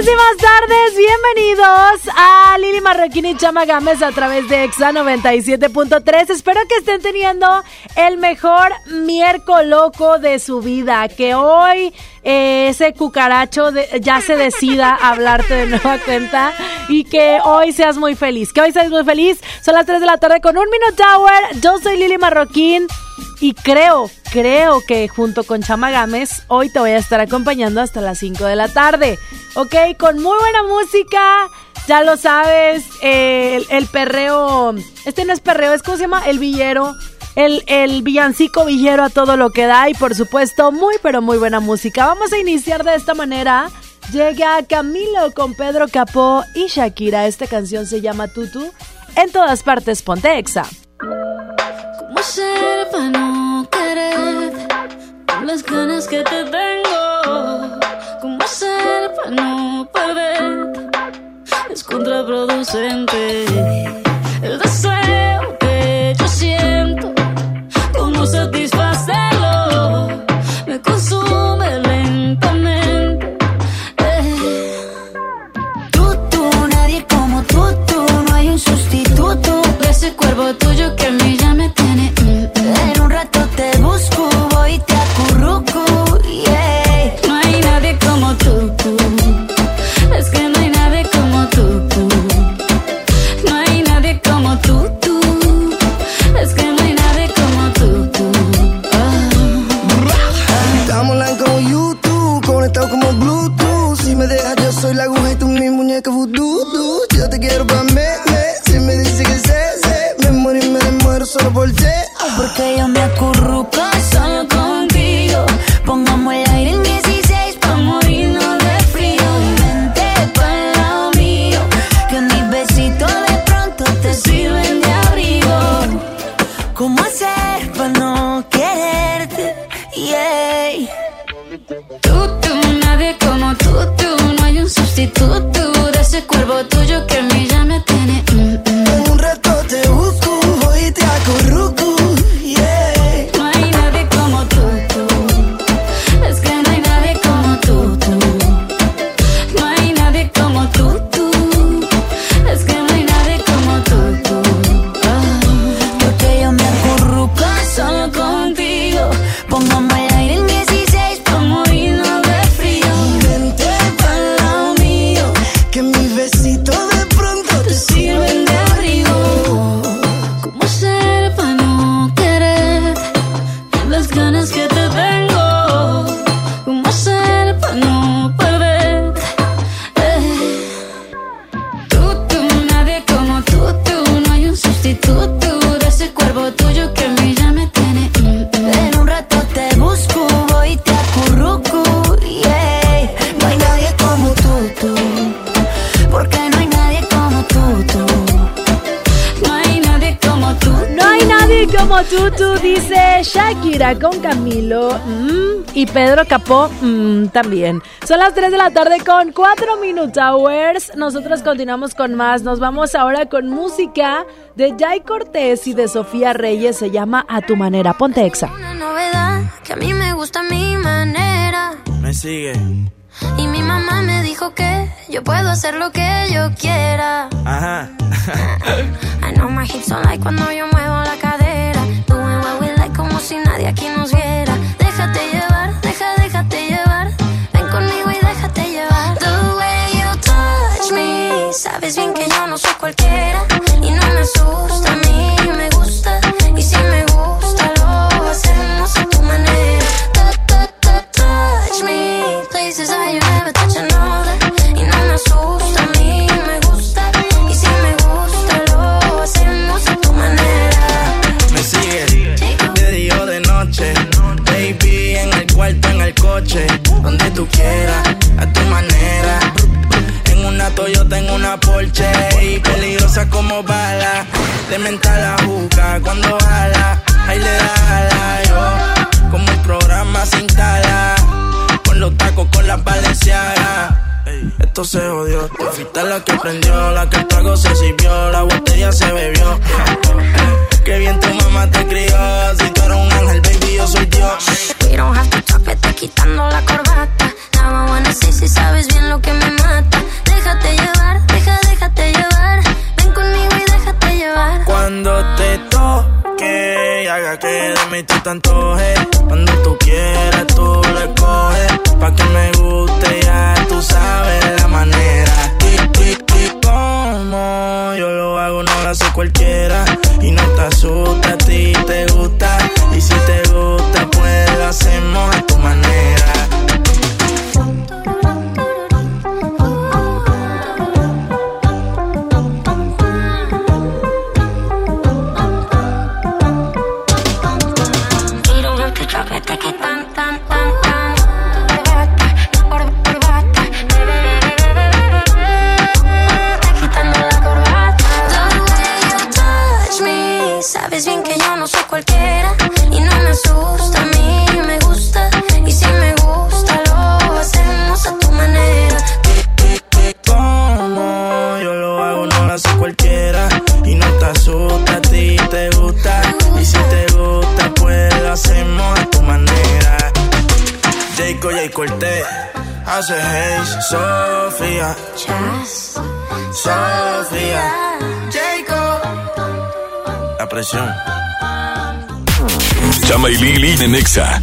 Buenísimas tardes, bienvenidos a Lili Marroquín y Chama Gámez a través de Exa 97.3. Espero que estén teniendo el mejor miércoles loco de su vida, que hoy eh, ese cucaracho ya se decida a hablarte de nueva cuenta y que hoy seas muy feliz, que hoy seas muy feliz. Son las 3 de la tarde con un Minute Hour. Yo soy Lili Marroquín. Y creo, creo que junto con Chama Gámez, hoy te voy a estar acompañando hasta las 5 de la tarde. ¿Ok? Con muy buena música. Ya lo sabes, el, el, perreo. Este no es perreo, es como se llama el villero. El, el villancico villero a todo lo que da. Y por supuesto, muy, pero muy buena música. Vamos a iniciar de esta manera. Llega Camilo con Pedro Capó y Shakira. Esta canción se llama Tutu. En todas partes, ponte exa. ¿Cómo ser para no querer? Con las ganas que te tengo. ¿Cómo ser para no perder? Es contraproducente. El deseo que yo siento, cómo satisfacerlo, me consume lentamente. Tú, tú, nadie como tú, tú, no hay un sustituto de ese cuerpo tuyo que me tiene. mm, Porque yo me acurruco solo contigo. Pongamos el aire en 16 pa' morirnos de frío. Y vente pa'l lado mío. Que mis besitos de pronto te sirven de abrigo. ¿Cómo hacer para no quererte? Yeah. Tú, tú, nadie como tú, tú. No hay un sustituto de ese cuerpo tuyo que me nadie como tú, tú, no hay un sustituto Shakira con Camilo mm, y Pedro Capó mm, también. Son las 3 de la tarde con 4 Minute Hours. Nosotros continuamos con más. Nos vamos ahora con música de Jay Cortés y de Sofía Reyes. Se llama A tu manera. Ponte exa. Una novedad que a mí me gusta a mi manera. Me sigue, Y mi mamá me dijo que yo puedo hacer lo que yo quiera. ajá. I know my hips son like cuando yo muevo si nadie aquí nos viera. Déjate llevar, deja, déjate llevar. Ven conmigo y déjate llevar. The way you touch me. Sabes bien que yo no soy cualquiera. Esto se odió. Tú fuiste la que prendió, la que el trago se sirvió, la botella se bebió. Qué bien tu mamá te crió, si tú eres un ángel, baby, yo soy Dios. We don't have to talk, vete quitando la corbata. Now I wanna see si sabes bien lo que me mata. Déjate llevar, deja, déjate llevar. Ven conmigo y déjate llevar. Cuando te toque, haga que de mí tú te antojes. Cuando tú quieras, tú le coges. Pa' que me cualquiera. Y no te asusta, a ti te Jay Cortés, hace Hayes, Sofía, Chas. Sofía, Jayco. La presión. Chama y Lili de Nexa.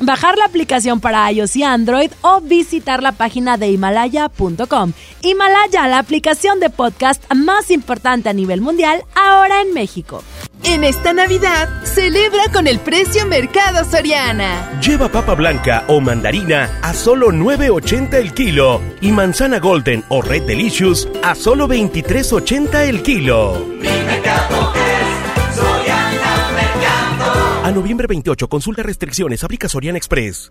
bajar la aplicación para iOS y Android o visitar la página de himalaya.com. Himalaya, la aplicación de podcast más importante a nivel mundial, ahora en México. En esta Navidad, celebra con el precio Mercado Soriana. Lleva papa blanca o mandarina a solo 9.80 el kilo y manzana golden o red delicious a solo 23.80 el kilo. A noviembre 28, consulta restricciones, aplica Soriana Express.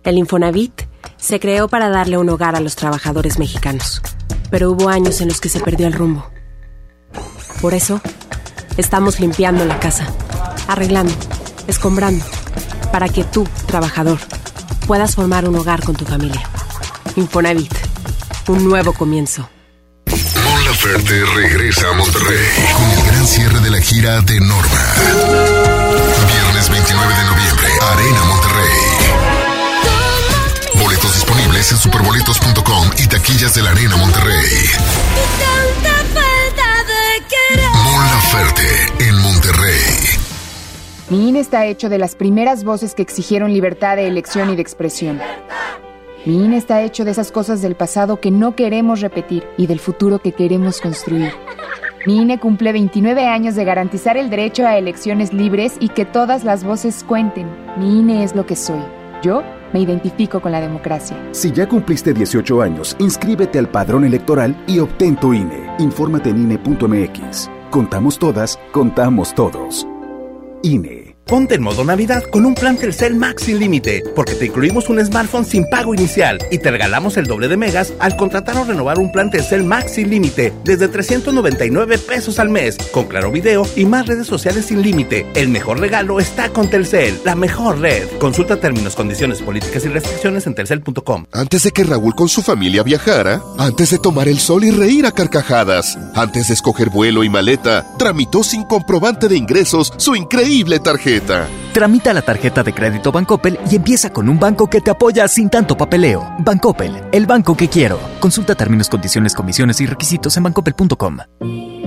El Infonavit se creó para darle un hogar a los trabajadores mexicanos, pero hubo años en los que se perdió el rumbo. Por eso, estamos limpiando la casa, arreglando, escombrando, para que tú, trabajador, puedas formar un hogar con tu familia. Infonavit, un nuevo comienzo. Regresa a Monterrey con el gran cierre de la gira de Norma. Viernes 29 de noviembre, Arena Monterrey. Superboletos.com y taquillas de la Arena Monterrey. En Monterrey. Mi INE está hecho de las primeras voces que exigieron libertad de elección y de expresión. Mi INE está hecho de esas cosas del pasado que no queremos repetir y del futuro que queremos construir. Mi INE cumple 29 años de garantizar el derecho a elecciones libres y que todas las voces cuenten. Mi INE es lo que soy. Yo me identifico con la democracia. Si ya cumpliste 18 años, inscríbete al padrón electoral y obtén tu INE. Infórmate en INE.mx. Contamos todas, contamos todos. INE. Ponte en modo Navidad con un plan Telcel Max sin límite, porque te incluimos un smartphone sin pago inicial y te regalamos el doble de megas al contratar o renovar un plan Telcel Max sin límite desde 399 pesos al mes, con claro video y más redes sociales sin límite. El mejor regalo está con Telcel, la mejor red. Consulta términos, condiciones, políticas y restricciones en telcel.com. Antes de que Raúl con su familia viajara, antes de tomar el sol y reír a carcajadas, antes de escoger vuelo y maleta, tramitó sin comprobante de ingresos su increíble tarjeta. Tramita la tarjeta de crédito Bancoppel y empieza con un banco que te apoya sin tanto papeleo. Bancoppel, el banco que quiero. Consulta términos, condiciones, comisiones y requisitos en bancoppel.com.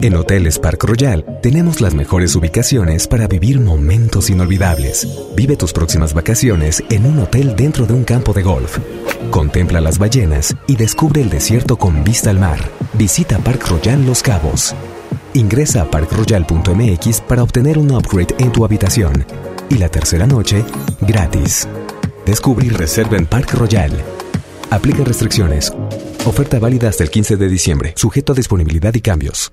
En Hoteles Park Royal tenemos las mejores ubicaciones para vivir momentos inolvidables. Vive tus próximas vacaciones en un hotel dentro de un campo de golf. Contempla las ballenas y descubre el desierto con vista al mar. Visita Park Royal Los Cabos. Ingresa a parkroyal.mx para obtener un upgrade en tu habitación. Y la tercera noche, gratis. Descubre y reserva en Park Royal. Aplica restricciones. Oferta válida hasta el 15 de diciembre, sujeto a disponibilidad y cambios.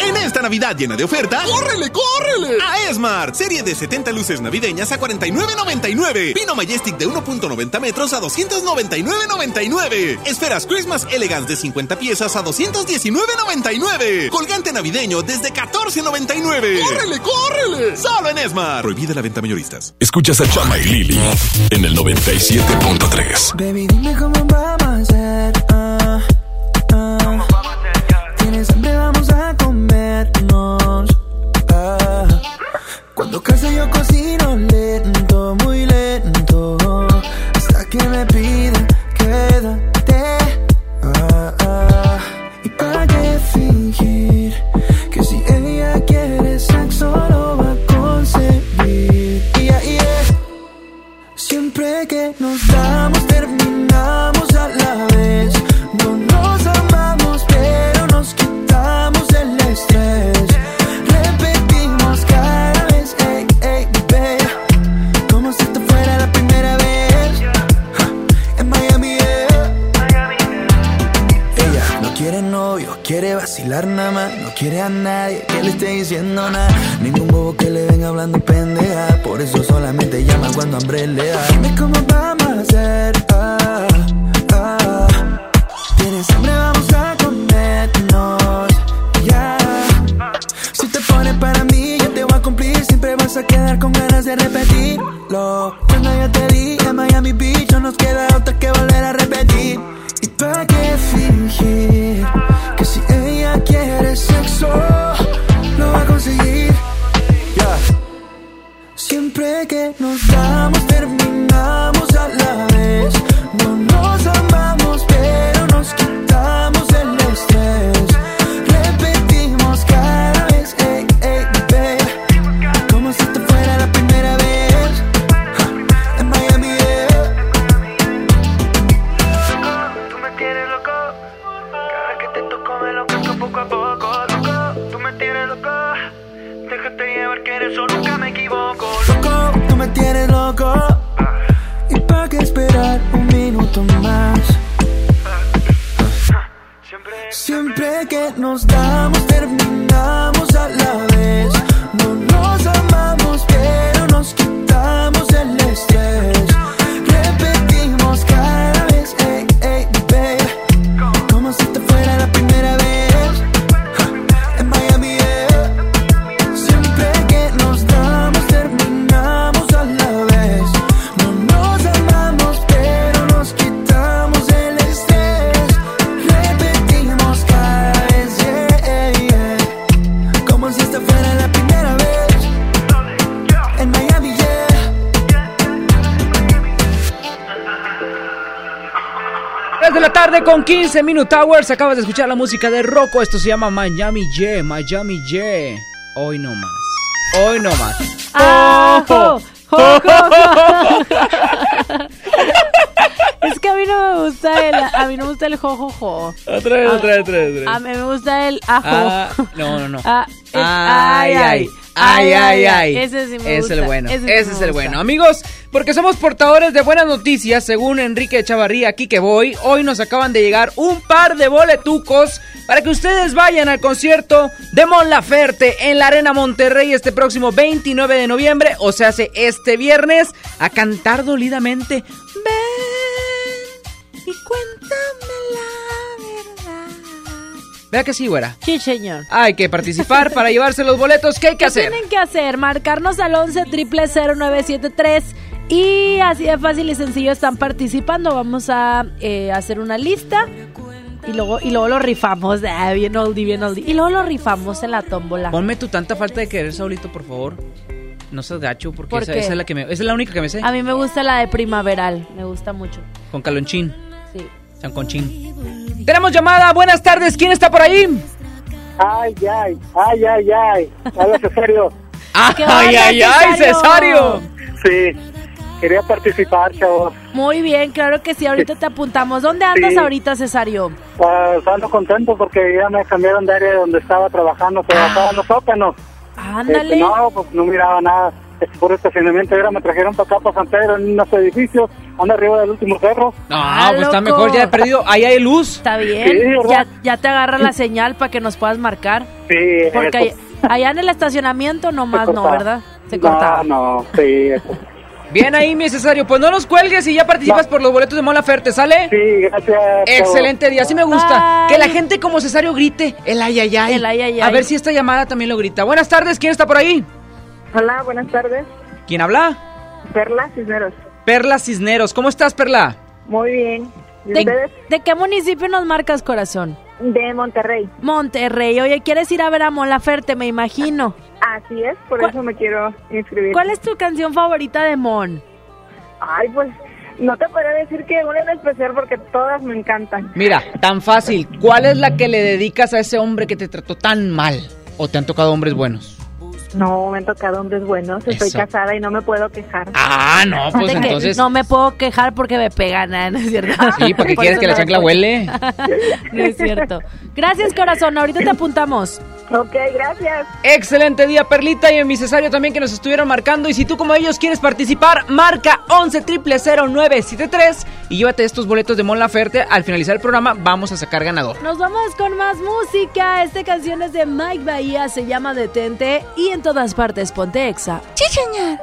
En esta Navidad llena de ofertas, ¡córrele, córrele! A Esmart, serie de 70 luces navideñas a 49.99. Pino Majestic de 1.90 metros a 299.99. Esferas Christmas Elegance de 50 piezas a 219.99. Colgante navideño desde 14.99. ¡Córrele, córrele! Solo en Esmart. Prohibida la venta mayoristas. Escuchas a Chama y Lili en el 97.3. Baby, dime cómo vamos a hacer. Cuando casa yo cocino lento, muy lento. Hasta que me pida, quédate. Ah, ah. ¿Y para qué fingir? Que si ella quiere sexo lo va a conseguir. Yeah, yeah. Siempre que nos damos vacilar nada más. No quiere a nadie que le esté diciendo nada. Ningún bobo que le venga hablando pendeja. Por eso solamente llama cuando hambre le da. Dime cómo vamos a hacer. Ah, ah. Tienes hambre, vamos a comernos. Ya. Si te pones para mí, yo te voy a cumplir. Siempre vas a quedar con ganas de repetirlo. Yo te di en Miami Beach, no nos queda otra que volver a repetir. ¿Y para qué fingir? Sexo, lo va a conseguir. Ya. Siempre que nos damos, terminamos a la que nunca me equivoco. Loco, tú me tienes loco. ¿Y para qué esperar un minuto más? Siempre que nos damos, terminamos a la con 15 Minute Hours. Acabas de escuchar la música de Rocco. Esto se llama Miami J. Miami J. Hoy no más. Hoy no más. Ah, Oh, jo, jo, jo, jo. Es que a mí no me gusta el, a mí no me gusta el jojojo. Otra otra vez, otra vez, otra vez. A mí me gusta el ajo. Ah, no, no, no. Ah, el- Ay, ay, ay, ay, ay. Ese sí me Es gusta. el bueno. Ese Ese es el gusta. bueno. Amigos, porque somos portadores de buenas noticias, según Enrique Chavarría, aquí que voy. Hoy nos acaban de llegar un par de boletucos para que ustedes vayan al concierto de Mon Laferte en la Arena Monterrey este próximo 29 de noviembre, o sea, hace este viernes, a cantar dolidamente. Ven y cuéntame la verdad. Vea que sí, güera. Sí, señor. Hay que participar para llevarse los boletos. ¿Qué hay que ¿Qué hacer? tienen que hacer? Marcarnos al 11 0973 y así de fácil y sencillo están participando. Vamos a eh, hacer una lista y luego, y luego lo rifamos. Ah, bien oldie, bien oldie. Y luego lo rifamos en la tómbola. Ponme tu tanta falta de querer, Saulito, por favor. No seas gacho, porque ¿Por esa, esa es la que me, esa es la única que me sé. A mí me gusta la de primaveral, me gusta mucho. Con calonchín. Sí. San Conchín. Tenemos llamada. Buenas tardes. ¿Quién está por ahí? Ay, ay, ay, ay, ay. Habla Cesario. ¿Qué Ay, ay, ay, Cesario. Sí, quería participar, chavos. Muy bien, claro que sí, ahorita te apuntamos. ¿Dónde andas Sí. ahorita, Cesario? Pues ando contento porque ya me cambiaron de área donde estaba trabajando, trabajaba en los sótanos. Ándale. Este, no, pues no miraba nada. Este, por estacionamiento ahora me trajeron para acá, para San Pedro, en unos edificios. Ando arriba del último cerro. No, Ah, pues está mejor. Ya he perdido. Ahí hay luz. Está bien, ya, ya te agarra la señal para que nos puedas marcar. Sí, Porque eso. ahí- allá en el estacionamiento nomás no. ¿verdad? Se cortaba. No, no, sí. eso. Bien ahí, mi Cesario. Pues no nos cuelgues y ya participas por los boletos de Mola Ferte, ¿sale? Sí, gracias. Excelente día, así me gusta. Bye. Que la gente como Cesario grite el ay, ay, ay. El ay, ay, A ver si esta llamada también lo grita. Buenas tardes, ¿quién está por ahí? Hola, buenas tardes. ¿Quién habla? Perla Cisneros. Perla Cisneros. ¿Cómo estás, Perla? Muy bien. ¿Y ¿De, ustedes? de qué municipio nos marcas, corazón? De Monterrey. Monterrey. Oye, ¿quieres ir a ver a Mon Laferte, me imagino? Así es, por eso me quiero inscribir. ¿Cuál es tu canción favorita de Mon? Ay, pues no te podría decir que una en especial porque todas me encantan. Mira, tan fácil. ¿Cuál es la que le dedicas a ese hombre que te trató tan mal? ¿O te han tocado hombres buenos? No, me han tocado hombres buenos. Estoy Eso. casada y no me puedo quejar. Ah, no, pues entonces. No me puedo quejar porque me pegan, ¿eh? ¿no es cierto? Sí, ¿para qué Por quieres que la chancla huele? No es cierto. Gracias, corazón. Ahorita te apuntamos. Ok, gracias. Excelente día, Perlita, y en mi cesario también que nos estuvieron marcando. Y si tú, como ellos, quieres participar, marca 11 0973 y llévate estos boletos de Mon Laferte. Al finalizar el programa, vamos a sacar ganador. Nos vamos con más música. Esta canción es de Mike Bahía, se llama Detente y en todas partes ponte exa. ¡Chicheñar!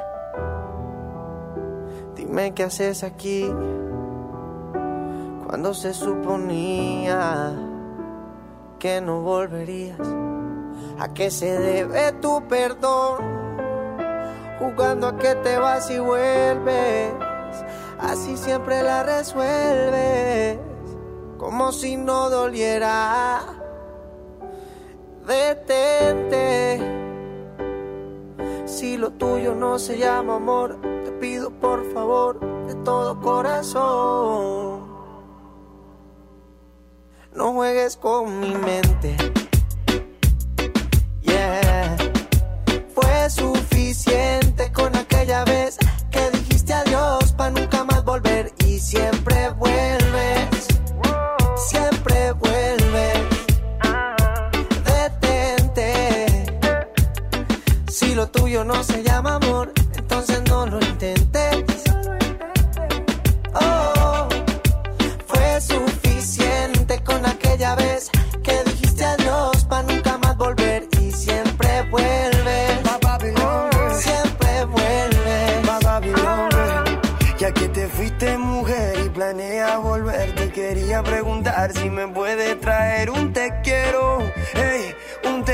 Dime qué haces aquí cuando se suponía que no volverías. ¿A qué se debe tu perdón? Jugando a que te vas y vuelves. Así siempre la resuelves. Como si no doliera. Detente. Si lo tuyo no se llama amor, te pido por favor de todo corazón. No juegues con mi mente. Amor, entonces no lo intentes. Oh, fue suficiente con aquella vez que dijiste adiós para nunca más volver y siempre vuelves. Siempre vuelves. Ya que te fuiste mujer y planeas volver, te quería preguntar si me puede traer un te quiero, ey, un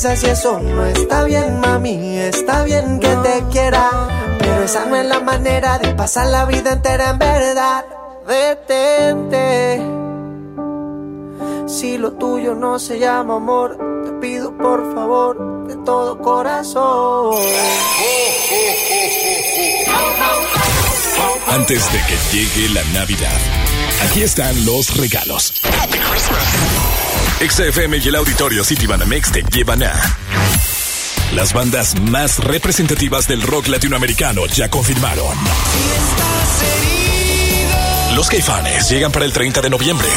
Utilizas y eso no está bien, mami. Está bien que te quiera, pero esa no es la manera de pasar la vida entera en verdad. Detente. Si lo tuyo no se llama amor, te pido por favor de todo corazón. Antes de que llegue la Navidad, aquí están los regalos. XFM y el auditorio City Banamex te llevan a las bandas más representativas del rock latinoamericano ya confirmaron. Los Caifanes llegan para el 30 de noviembre.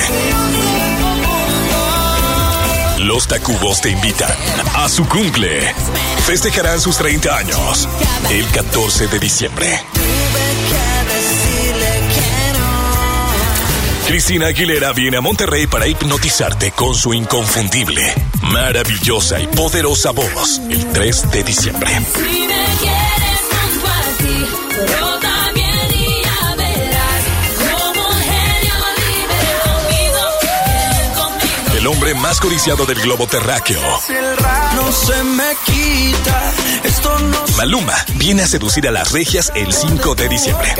Los Tacubos te invitan a su cumple. Festejarán sus 30 años el 14 de diciembre. Cristina Aguilera viene a Monterrey para hipnotizarte con su inconfundible, maravillosa y poderosa voz el 3 de diciembre. El hombre más codiciado del globo terráqueo. si el rap no se me quita, esto no se Maluma viene a seducir a las regias el 5 de diciembre.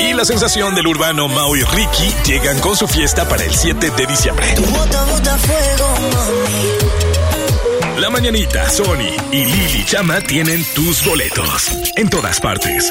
Y la sensación del urbano Mau y Ricky llegan con su fiesta para el 7 de diciembre. La Mañanita, Sony y Lili Chama tienen tus boletos. En todas partes.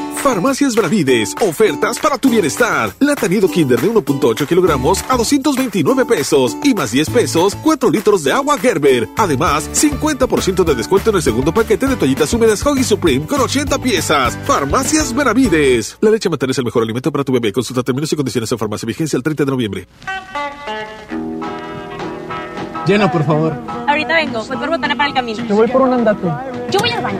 Farmacias Bravides, ofertas para tu bienestar. Lata nido Kinder de 1.8 kilogramos a 229 pesos y más 10 pesos, 4 litros de agua Gerber. Además, 50% de descuento en el segundo paquete de toallitas húmedas Huggy Supreme con 80 piezas. Farmacias Bravides. La leche materna es el mejor alimento para tu bebé. Consulta términos y condiciones en farmacia. Vigencia el 30 de noviembre. Llena, por favor. Ahorita vengo, voy por botana para el camino. Te voy por un andate. Yo voy al baño.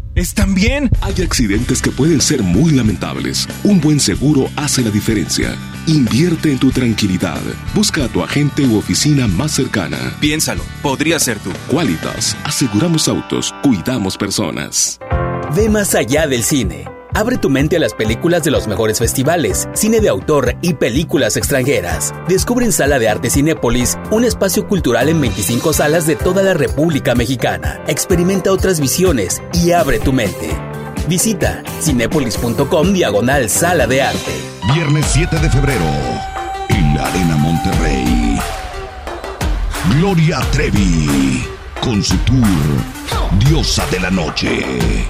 ¿Están bien? Hay accidentes que pueden ser muy lamentables. Un buen seguro hace la diferencia. Invierte en tu tranquilidad. Busca a tu agente u oficina más cercana. Piénsalo, podría ser tú. Qualitas, aseguramos autos, cuidamos personas. Ve más allá del cine. Abre tu mente a las películas de los mejores festivales, cine de autor y películas extranjeras. Descubre en Sala de Arte Cinépolis un espacio cultural en 25 salas de toda la República Mexicana. Experimenta otras visiones y abre tu mente. Visita cinépolis.com diagonal Sala de Arte. Viernes 7 de febrero, en la Arena Monterrey. Gloria Trevi, con su tour Diosa de la Noche.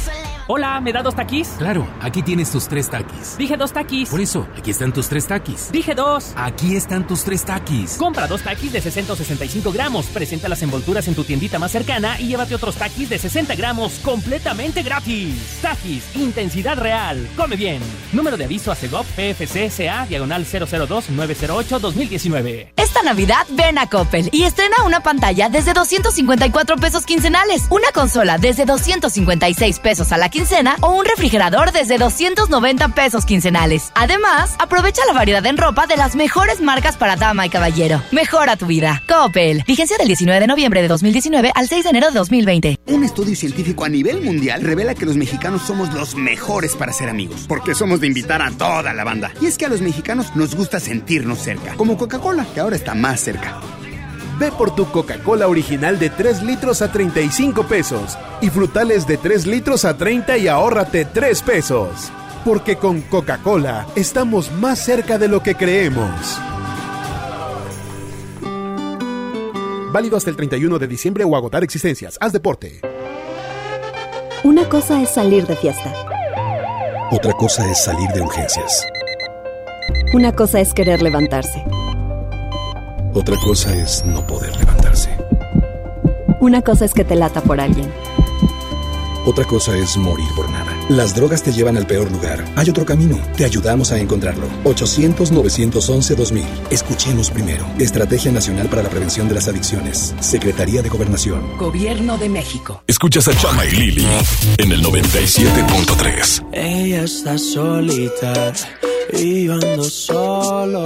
Hola, ¿me da dos taquis? Claro, aquí tienes tus tres taquis. Dije dos taquis. Por eso, aquí están tus tres taquis. Dije dos. Aquí están tus tres taquis. Compra dos taquis de 60 o 65 gramos. Presenta las envolturas en tu tiendita más cercana y llévate otros taquis de 60 gramos completamente gratis. Taquis, intensidad real. Come bien. Número de aviso a CEGOP PFC CA diagonal 002 908 2019. Este Esta Navidad ven a Coppel y estrena una pantalla desde 254 pesos quincenales, una consola desde 256 pesos a la quincena o un refrigerador desde 290 pesos quincenales. Además, aprovecha la variedad en ropa de las mejores marcas para dama y caballero. Mejora tu vida. Coppel. Vigencia del 19 de noviembre de 2019 al 6 de enero de 2020. Un estudio científico a nivel mundial revela que los mexicanos somos los mejores para ser amigos, porque somos de invitar a toda la banda. Y es que a los mexicanos nos gusta sentirnos cerca, como Coca-Cola, que ahora está más cerca. Ve por tu Coca-Cola original de 3 litros a 35 pesos y frutales de 3 litros a 30 y ahórrate 3 pesos. Porque con Coca-Cola estamos más cerca de lo que creemos. Válido hasta el 31 de diciembre o agotar existencias. Haz deporte. Una cosa es salir de fiesta. Otra cosa es salir de urgencias. Una cosa es querer levantarse. Otra cosa es no poder levantarse. Una cosa es que te lata por alguien. Otra cosa es morir por nada. Las drogas te llevan al peor lugar. Hay otro camino. Te ayudamos a encontrarlo. 800-911-2000. Escuchemos primero. Estrategia Nacional para la Prevención de las Adicciones. Secretaría de Gobernación. Gobierno de México. Escuchas a Chama y Lili en el 97.3. Ella está solita y yo ando solo.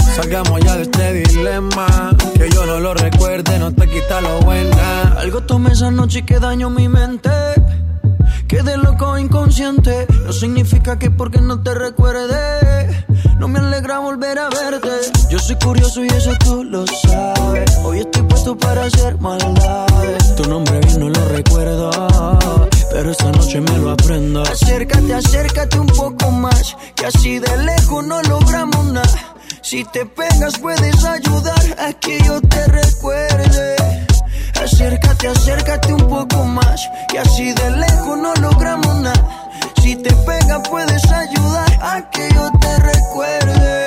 Salgamos ya de este dilema. Que yo no lo recuerde, no te quita lo buena. Algo tomé esa noche y que daño mi mente. Quedé loco inconsciente. No significa que porque no te recuerde. No me alegra volver a verte. Yo soy curioso y eso tú lo sabes. Hoy estoy puesto para hacer maldades. Tu nombre bien no lo recuerdo. Pero esta noche me lo aprendo. Acércate, acércate un poco más. Que así de lejos no logramos nada. Si te pegas puedes ayudar a que yo te recuerde. Acércate, acércate un poco más. Que así de lejos no logramos nada. Si te pegas puedes ayudar a que yo te recuerde.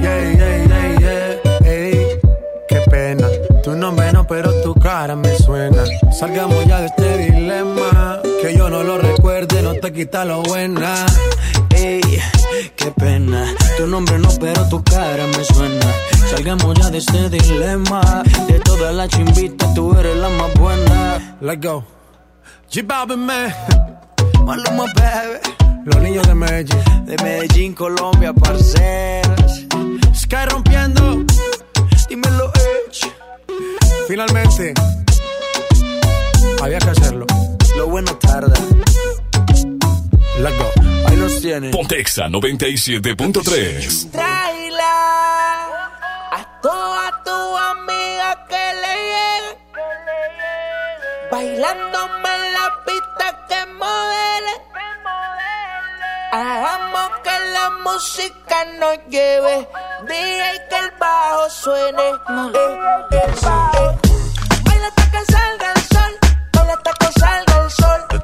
Yeah, yeah, yeah, yeah. Ey, qué pena. Tu nombre no, pero tu cara me suena. Salgamos ya de este dilema. Que yo no lo recuerde, no quita lo buena. Ey, qué pena. Tu nombre no, pero tu cara me suena. Salgamos ya de este dilema. De todas las chimbitas, tú eres la más buena. Let's go. G-Balvin, man. Maluma, baby. Los niños de Medellín. De Medellín, Colombia, parceros. Sky rompiendo. Dímelo, Edge. Finalmente. Había que hacerlo. Lo bueno tarda. Let's go. Ahí los tienen. Pontexa 97.3. Tráela a toda tu amiga que le llegue. Bailándome en la pista que modele. Hagamos que la música nos lleve. DJ que el bajo suene. Eh, eh, eh. Baila hasta que salga el sol, baila hasta que salga el sol.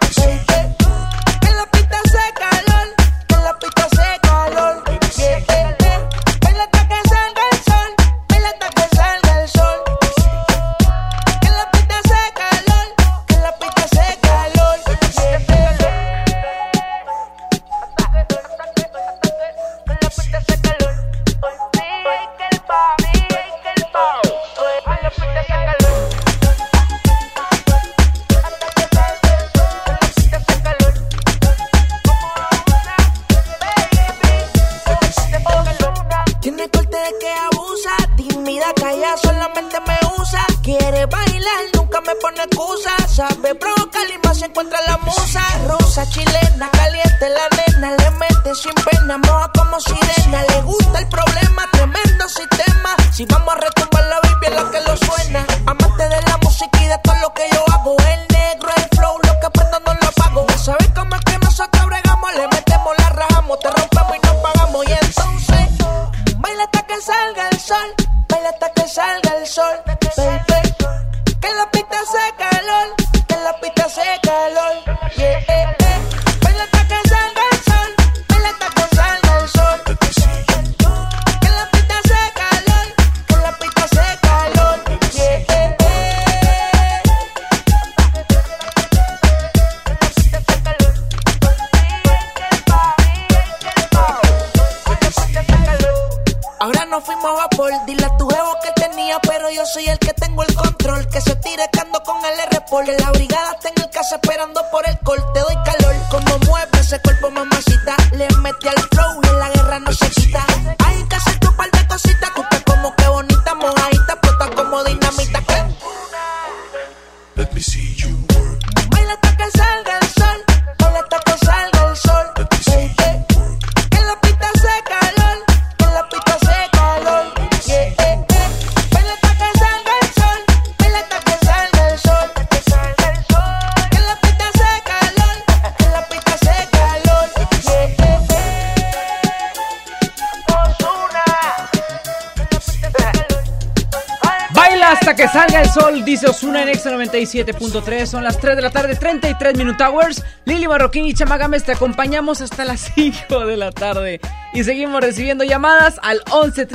Sol, dice Osuna en Exa 97.3. Son las 3 de la tarde, 33 Minute Hours. Lili Marroquín y Chamagames te acompañamos hasta las 5 de la tarde. Y seguimos recibiendo llamadas al 11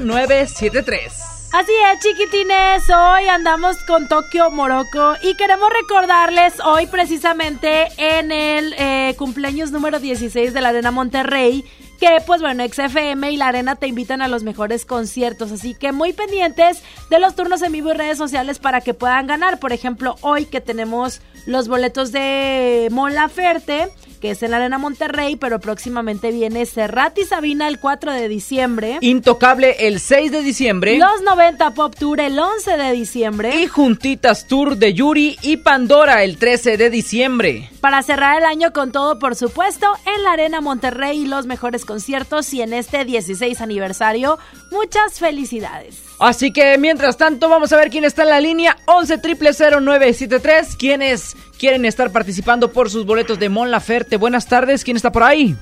973 Así es, chiquitines, hoy andamos con Tokio Morocco y queremos recordarles hoy precisamente en el eh, cumpleaños número 16 de la Arena Monterrey que pues bueno, XFM y la Arena te invitan a los mejores conciertos, así que muy pendientes de los turnos en vivo y redes sociales para que puedan ganar. Por ejemplo, hoy que tenemos los boletos de Mola Ferte, que es en la Arena Monterrey, pero próximamente viene Serrat y Sabina el 4 de diciembre. Intocable el 6 de diciembre. Los 90 Pop Tour el 11 de diciembre. Y Juntitas Tour de Yuri y Pandora el 13 de diciembre. Para cerrar el año con todo, por supuesto, en la Arena Monterrey los mejores conciertos y en este 16 aniversario, muchas felicidades. Así que mientras tanto vamos a ver quién está en la línea 11 973 quienes quieren estar participando por sus boletos de Mon Laferte. Buenas tardes, ¿quién está por ahí?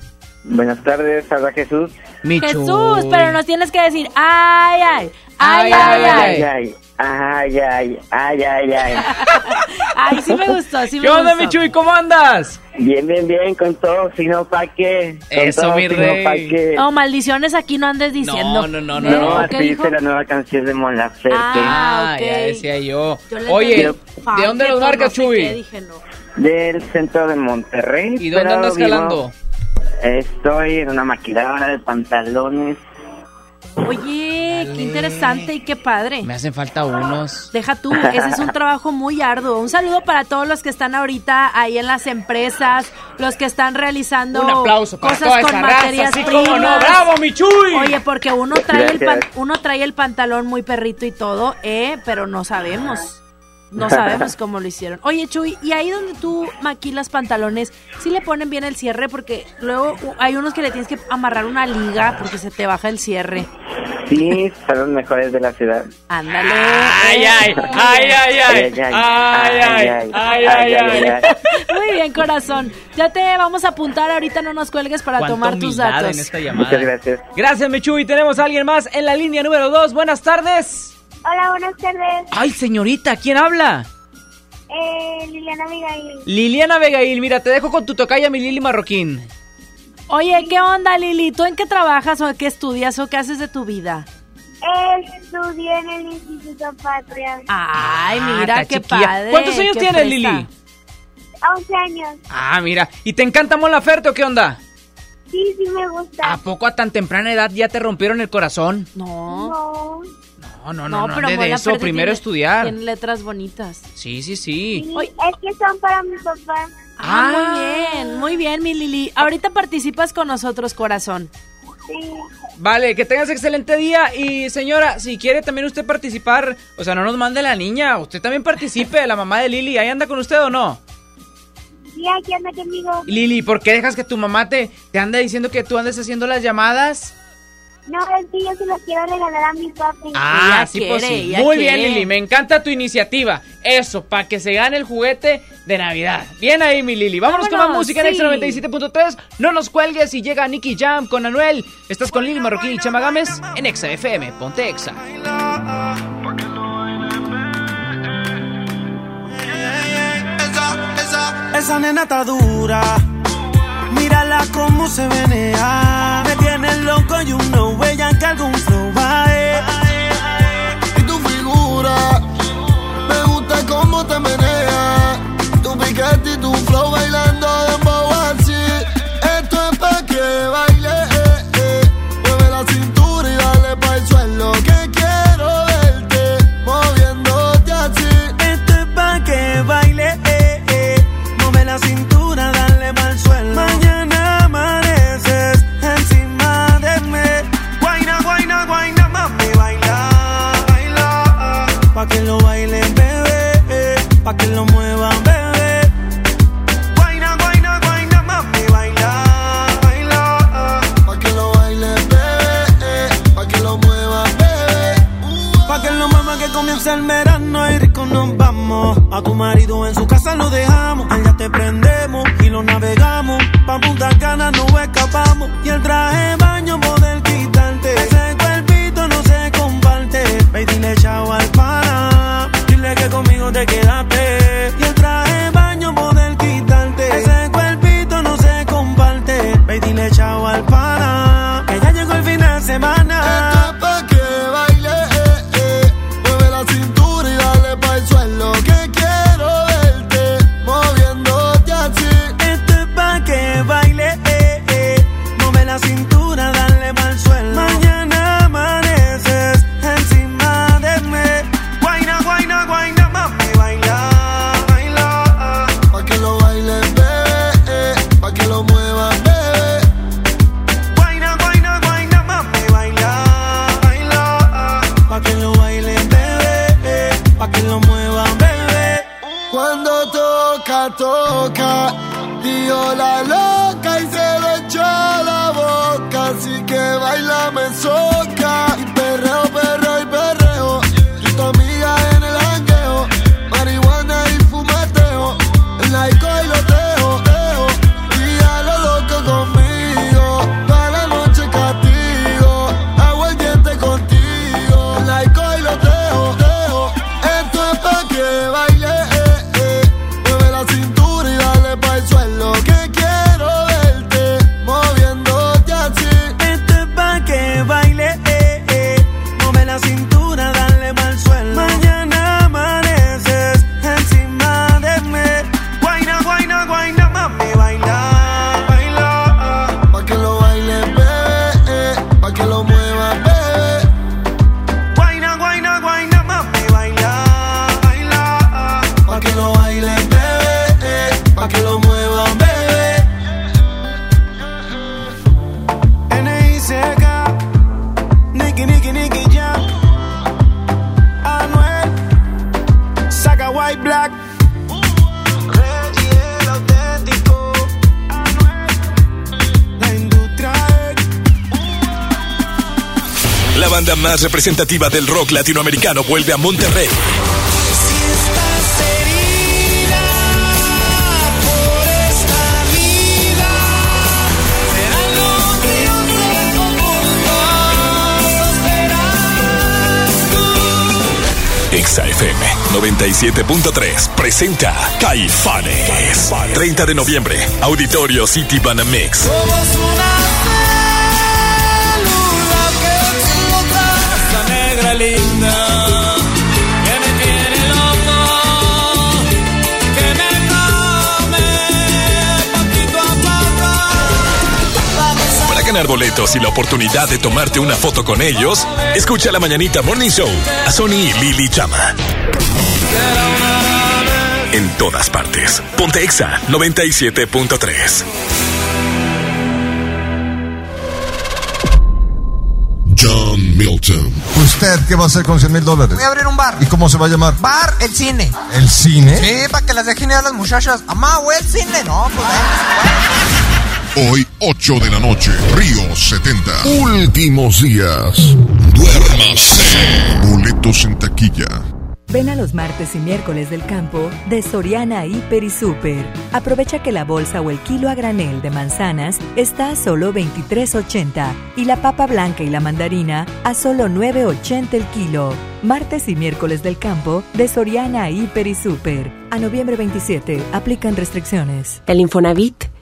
Buenas tardes, habla Jesús. Jesús, pero nos tienes que decir, ay, ay, ay, ay, ay. ay, ay, ay, ay, ay, ay. Ay, sí me gustó, sí me ¿Qué onda, gustó. mi Chuy? ¿Cómo andas? Bien, bien, bien, con todo, sino pa' qué. Con Eso, todo, mi rey. pa' qué. No, maldiciones aquí no andes diciendo. No, no, no, no. No, ¿Qué así dijo? dice la nueva canción de Mon Laferte. Ah, ok. ya decía yo. Yo le Oye, ¿de dónde nos marcas, no sé Chuy? qué, dije no. Del centro de Monterrey. ¿Y dónde andas vivo-? Estoy en una maquiladora de pantalones. Oye, qué interesante y qué padre. Me hacen falta unos. Deja tú, ese es un trabajo muy arduo. Un saludo para todos los que están ahorita ahí en las empresas, los que están realizando Un aplauso para cosas toda con esa raza, materias así como no. ¡Bravo, mi Chuy! Oye, porque uno trae el pan- uno trae el pantalón muy perrito y todo, eh, pero no sabemos. No sabemos cómo lo hicieron. Oye, Chuy, y ahí donde tú maquilas pantalones, ¿sí le ponen bien el cierre? Porque luego hay unos que le tienes que amarrar una liga porque se te baja el cierre. Sí, son los mejores de la ciudad. Ándale. Ay, ay, ay, ay, ay. Ay, ay, ay, Muy bien, corazón. Ya te vamos a apuntar ahorita, no nos cuelgues para tomar tus datos. Muchas gracias. Gracias, Michuy. Tenemos a alguien más en la línea número 2. Buenas tardes. Hola, buenas tardes. Ay, señorita, ¿quién habla? Eh, Liliana Abigail. Liliana Vegail, mira, te dejo con tu tocaya, mi Lili Marroquín. Oye, ¿qué onda, Lili? ¿Tú en qué trabajas o qué estudias o qué haces de tu vida? Estudié en el Instituto Patria. Ay, Ah, mira, qué chiquilla. padre. ¿Cuántos años tienes, fresa. Lili? 11 años. Ah, mira. ¿Y te encanta Mon Laferte o qué onda? Sí, sí me gusta. ¿A poco a tan temprana edad ya te rompieron el corazón? No. No. No, no, no, no, pero de Mon eso, primero tiene- estudiar. Tiene letras bonitas. Sí, sí, sí. Sí, es que son para mi papá. Ah, muy bien, muy bien, mi Lili. Ahorita participas con nosotros, corazón. Sí. Vale, que tengas excelente día. Y señora, si quiere también usted participar, o sea, no nos mande la niña, usted también participe, la mamá de Lili. ¿Ahí anda con usted o no? Sí, aquí anda conmigo. Lili, ¿por qué dejas que tu mamá te, te ande diciendo que tú andes haciendo las llamadas? No, es que yo se los quiero regalar a mi papi. Ah, sí, pues sí. Muy bien, Lili, me encanta tu iniciativa. Eso, para que se gane el juguete de Navidad. Bien ahí, mi Lili. Vámonos, con más música en sí. Extra 97.3. No nos cuelgues y llega Nicky Jam con Anuel. Estás con Lili Marroquín y Chama Gámez en Exa FM. Ponte Exa. Esa nena está dura. Mírala cómo se venea. Me tiene loco y un no ella que algún flow va Y tu figura, me gusta cómo te menea. Tu piquete y tu flow A tu marido en su casa lo dejamos. Allá te prendemos y lo navegamos. Pa' Punta Cana no escapamos. Y el traje banda más representativa del rock latinoamericano vuelve a Monterrey. por esta vida. Será lo que yo sé como no serás tú. FM 97.3 presenta Caifanes. 30 de noviembre, Auditorio City Banamex. Somos una ganar boletos y la oportunidad de tomarte una foto con ellos, escucha la mañanita Morning Show a Sony y Lili Chama. En todas partes. Ponte Exa 97.3. John Milton. ¿Usted qué va a hacer con 100 mil dólares? Voy a abrir un bar. ¿Y cómo se va a llamar? Bar El Cine. ¿El cine? Sí, para que las dejen ir a las muchachas. Amá, güey, el cine. No, pues Hoy, 8 de la noche, Río 70. Últimos días. Duérmase. Boletos en taquilla. Ven a los martes y miércoles del campo de Soriana Hiper y Super. Aprovecha que la bolsa o el kilo a granel de manzanas está a solo 23.80 y la papa blanca y la mandarina a solo 9.80 el kilo. Martes y miércoles del campo de Soriana Hiper y Super. A noviembre 27 aplican restricciones. El Infonavit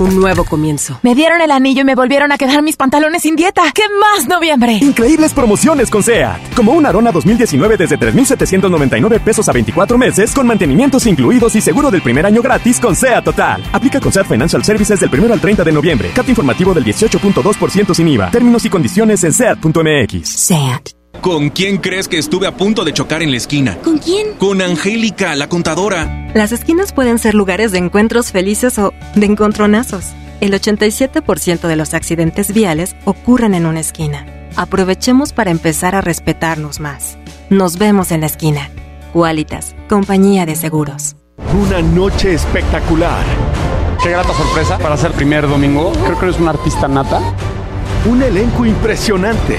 un nuevo comienzo. Me dieron el anillo y me volvieron a quedar mis pantalones sin dieta. ¿Qué más, noviembre? Increíbles promociones con SEAT. Como un Arona 2019 desde 3,799 pesos a 24 meses, con mantenimientos incluidos y seguro del primer año gratis con SEAT Total. Aplica con SEAT Financial Services del 1 al 30 de noviembre. Cat informativo del 18.2% sin IVA. Términos y condiciones en SEAT.mx. SEAT. ¿Con quién crees que estuve a punto de chocar en la esquina? ¿Con quién? Con Angélica, la contadora. Las esquinas pueden ser lugares de encuentros felices o de encontronazos. El 87% de los accidentes viales ocurren en una esquina. Aprovechemos para empezar a respetarnos más. Nos vemos en la esquina. Qualitas, compañía de seguros. Una noche espectacular. Qué grata sorpresa para ser primer domingo. Creo que eres un artista nata. Un elenco impresionante.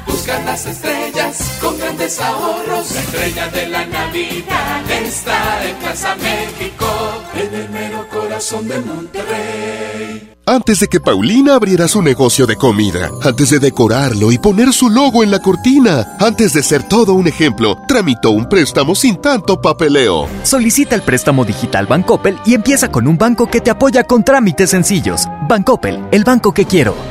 Buscar las estrellas con grandes ahorros. La estrella de la Navidad está en Plaza México, en el mero corazón de Monterrey. Antes de que Paulina abriera su negocio de comida, antes de decorarlo y poner su logo en la cortina, antes de ser todo un ejemplo, tramitó un préstamo sin tanto papeleo. Solicita el préstamo digital Bancoppel y empieza con un banco que te apoya con trámites sencillos. Bancoppel, el banco que quiero.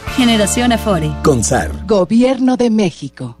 Generación Afore. Con SAR. Gobierno de México.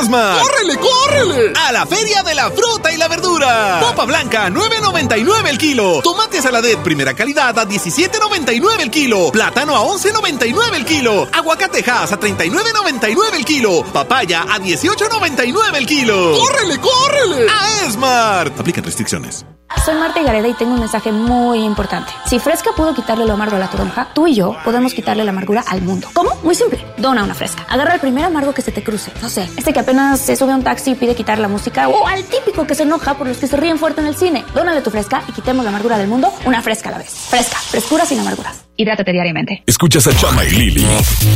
Esmar. ¡Córrele, córrele! A la Feria de la Fruta y la Verdura. Popa blanca, 9.99 el kilo. Tomate saladet primera calidad a 17.99 el kilo. Plátano a 11.99 el kilo. Aguacatejas a 39.99 el kilo. Papaya a 18.99 el kilo. ¡Córrele, córrele! A Esmart. Aplican restricciones. Soy Marta Gareda y tengo un mensaje muy importante. Si Fresca pudo quitarle lo amargo a la toronja, tú y yo podemos quitarle la amargura al mundo. ¿Cómo? Muy simple. Dona una Fresca. Agarra el primer amargo que se te cruce. No sé, este que apenas se sube a un taxi y pide quitar la música o al típico que se enoja por los que se ríen fuerte en el cine. Dónale tu Fresca y quitemos la amargura del mundo una Fresca a la vez. Fresca. Frescura sin amarguras. Hidrátate diariamente. Escuchas a Chama y Lili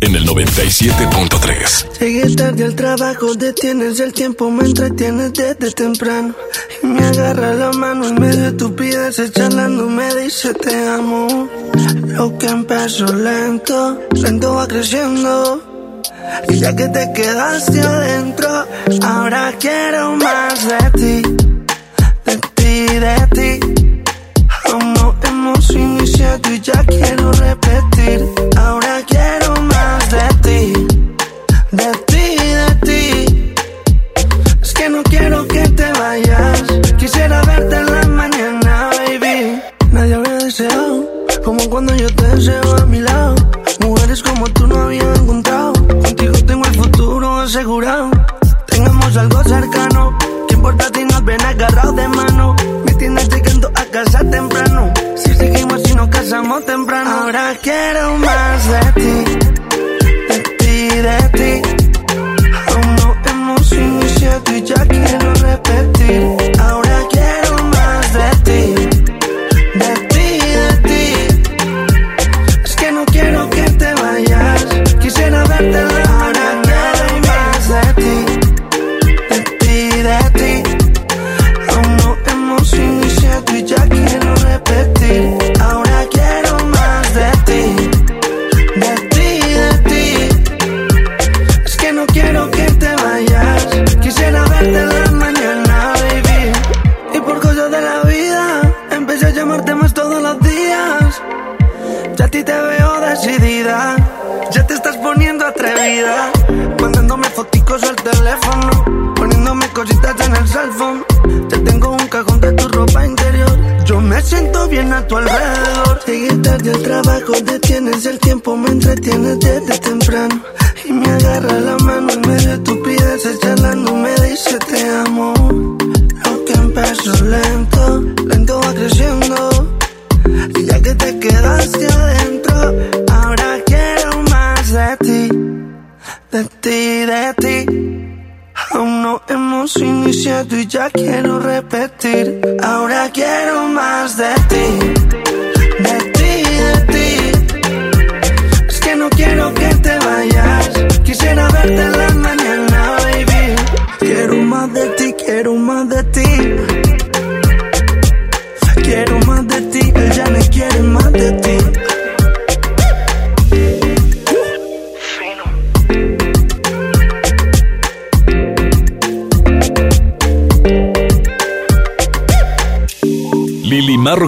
en el 97.3. Llegué tarde al trabajo, detienes el tiempo, me entretienes desde temprano. Y me agarra la mano en medio de estupideces, charlando, me dice te amo. Lo que empezó lento, lento va creciendo. Y ya que te quedaste adentro, ahora quiero más de ti, de ti, de ti. No hemos iniciado y ya quiero repetir. Ahora quiero más de ti, de ti, de ti. Es que no quiero que te vayas. Quisiera verte en la mañana, baby. Nadie habría deseado como cuando yo te deseo a mi lado. Asegurado. Tengamos algo cercano. ¿Qué importa si nos ven agarrados de mano? Me tienes llegando a casa temprano. Si seguimos y nos casamos temprano. Ahora quiero más de ti. De ti, de ti.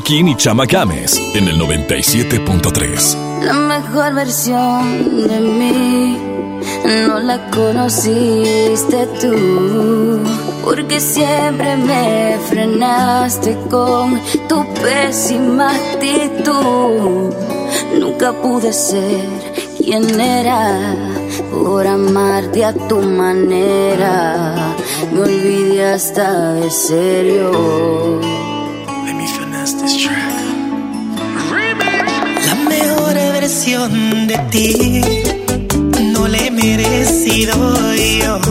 Marroquín y Chama Games en el 97.3. La mejor versión de mí no la conociste tú, porque siempre me frenaste con tu pésima actitud. Nunca pude ser quien era por amarte a tu manera. Me olvidé hasta de serio. De ti no le he merecido yo.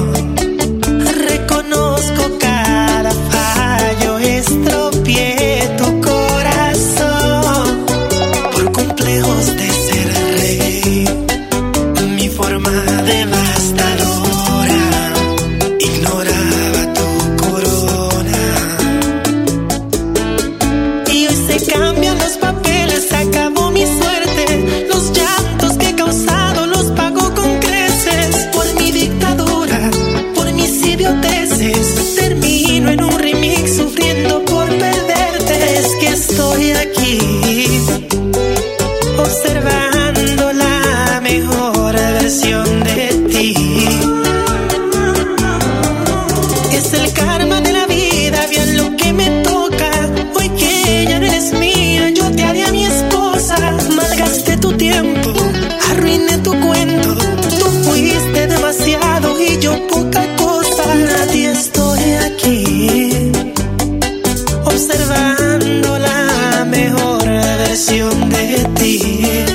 buscando la mejor versión de ti.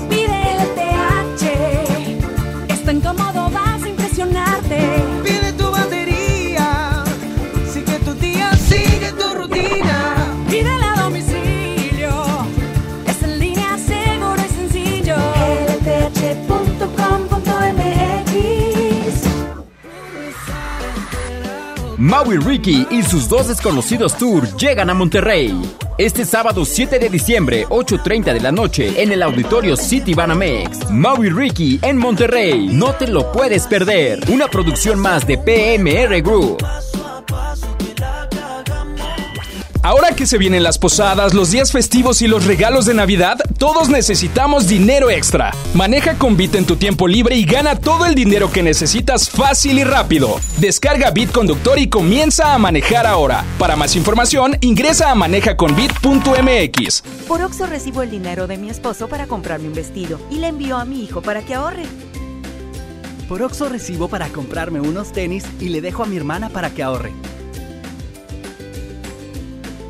Maui Ricky y sus dos desconocidos tour llegan a Monterrey. Este sábado 7 de diciembre, 8.30 de la noche, en el auditorio City Banamex. Maui Ricky en Monterrey. No te lo puedes perder. Una producción más de PMR Group. Ahora que se vienen las posadas, los días festivos y los regalos de Navidad, todos necesitamos dinero extra. Maneja con Bit en tu tiempo libre y gana todo el dinero que necesitas fácil y rápido. Descarga Bit Conductor y comienza a manejar ahora. Para más información, ingresa a manejaconbit.mx. Por Oxo recibo el dinero de mi esposo para comprarme un vestido y le envío a mi hijo para que ahorre. Por Oxo recibo para comprarme unos tenis y le dejo a mi hermana para que ahorre.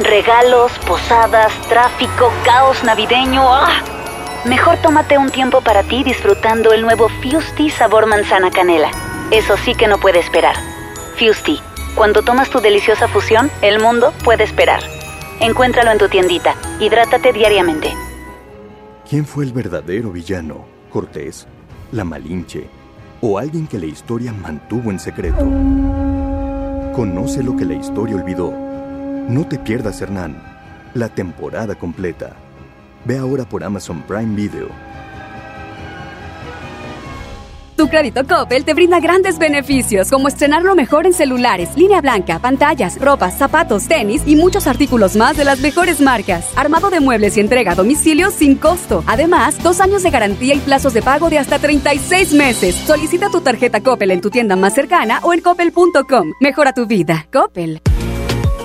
Regalos, posadas, tráfico, caos navideño. ¡Ah! Mejor tómate un tiempo para ti disfrutando el nuevo Fusti sabor manzana canela. Eso sí que no puede esperar. Fusti, cuando tomas tu deliciosa fusión, el mundo puede esperar. Encuéntralo en tu tiendita. Hidrátate diariamente. ¿Quién fue el verdadero villano? ¿Cortés? ¿La Malinche? ¿O alguien que la historia mantuvo en secreto? Conoce lo que la historia olvidó. No te pierdas, Hernán, la temporada completa. Ve ahora por Amazon Prime Video. Tu crédito Coppel te brinda grandes beneficios, como estrenar lo mejor en celulares, línea blanca, pantallas, ropas, zapatos, tenis y muchos artículos más de las mejores marcas. Armado de muebles y entrega a domicilio sin costo. Además, dos años de garantía y plazos de pago de hasta 36 meses. Solicita tu tarjeta Coppel en tu tienda más cercana o en coppel.com. Mejora tu vida. Coppel.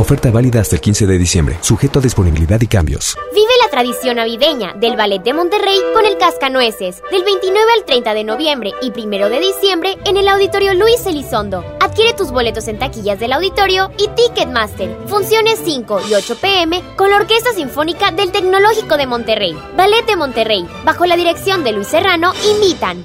Oferta válida hasta el 15 de diciembre, sujeto a disponibilidad y cambios. Vive la tradición navideña del Ballet de Monterrey con el Cascanueces, del 29 al 30 de noviembre y 1 de diciembre en el Auditorio Luis Elizondo. Adquiere tus boletos en taquillas del auditorio y Ticketmaster. Funciones 5 y 8 pm con la Orquesta Sinfónica del Tecnológico de Monterrey. Ballet de Monterrey, bajo la dirección de Luis Serrano, invitan.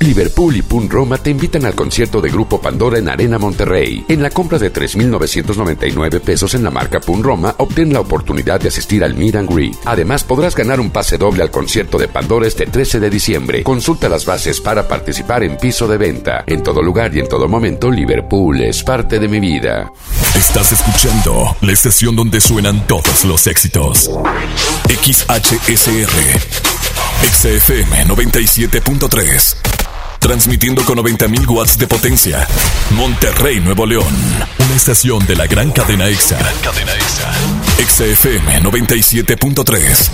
Liverpool y Pun Roma te invitan al concierto de Grupo Pandora en Arena Monterrey. En la compra de 3.999 pesos en la marca Pun Roma, obtén la oportunidad de asistir al Meet and Greet. Además, podrás ganar un pase doble al concierto de Pandora este 13 de diciembre. Consulta las bases para participar en piso de venta. En todo lugar y en todo momento, Liverpool es parte de mi vida. Estás escuchando la estación donde suenan todos los éxitos. XHSR. XFM 97.3. Transmitiendo con 90.000 watts de potencia. Monterrey, Nuevo León. Una estación de la gran cadena EXA. cadena EXA. XFM 97.3.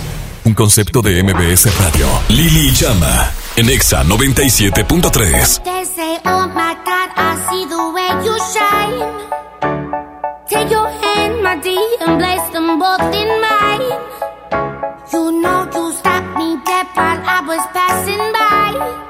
Un concepto de MBS Radio. Lili Llama. En EXA 97.3. They say, oh my. Take your hand, my dear, and place them both in mine. While I was passing by.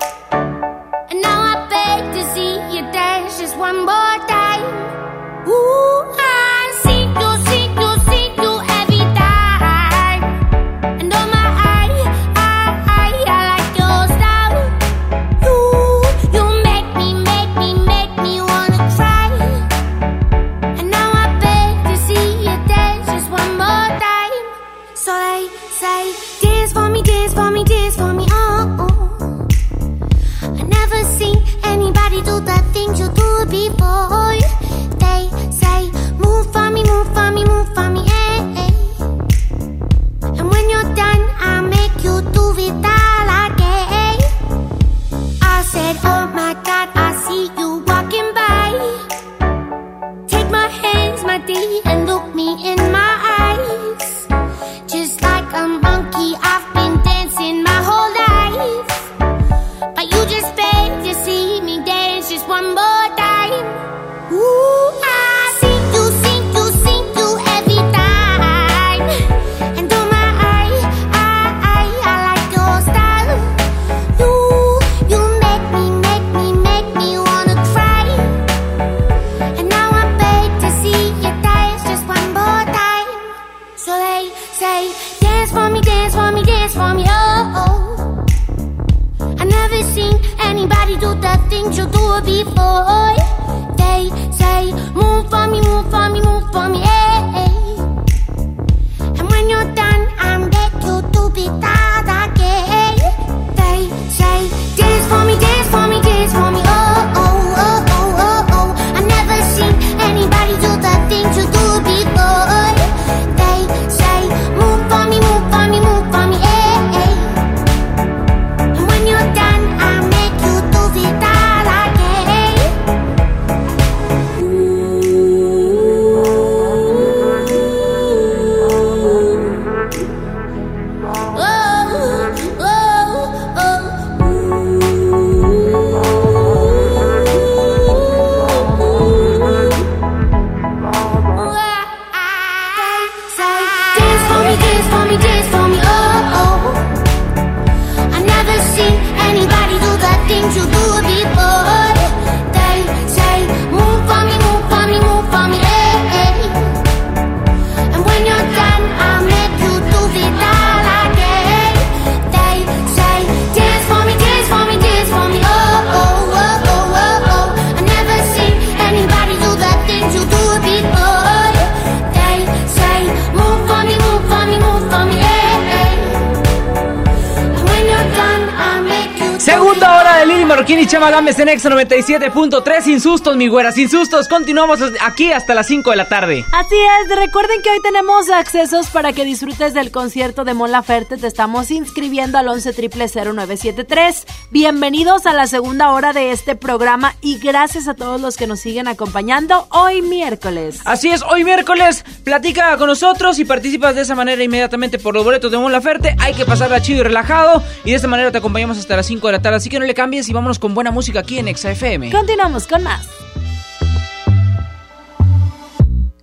Marroquín y Chama Gámez en Exa 97.3. Sin sustos, mi güera, sin sustos. Continuamos aquí hasta las 5 de la tarde. Así es, recuerden que hoy tenemos accesos para que disfrutes del concierto de Mon Laferte. Te estamos inscribiendo al 11 0973. Bienvenidos a la segunda hora de este programa y gracias a todos los que nos siguen acompañando hoy miércoles. Así es, hoy miércoles platica con nosotros y participas de esa manera inmediatamente por los boletos de Mon Laferte. Hay que pasarla chido y relajado y de esta manera te acompañamos hasta las 5 de la tarde. Así que no le cambies y vámonos con buena música aquí en Exa FM. Continuamos con más.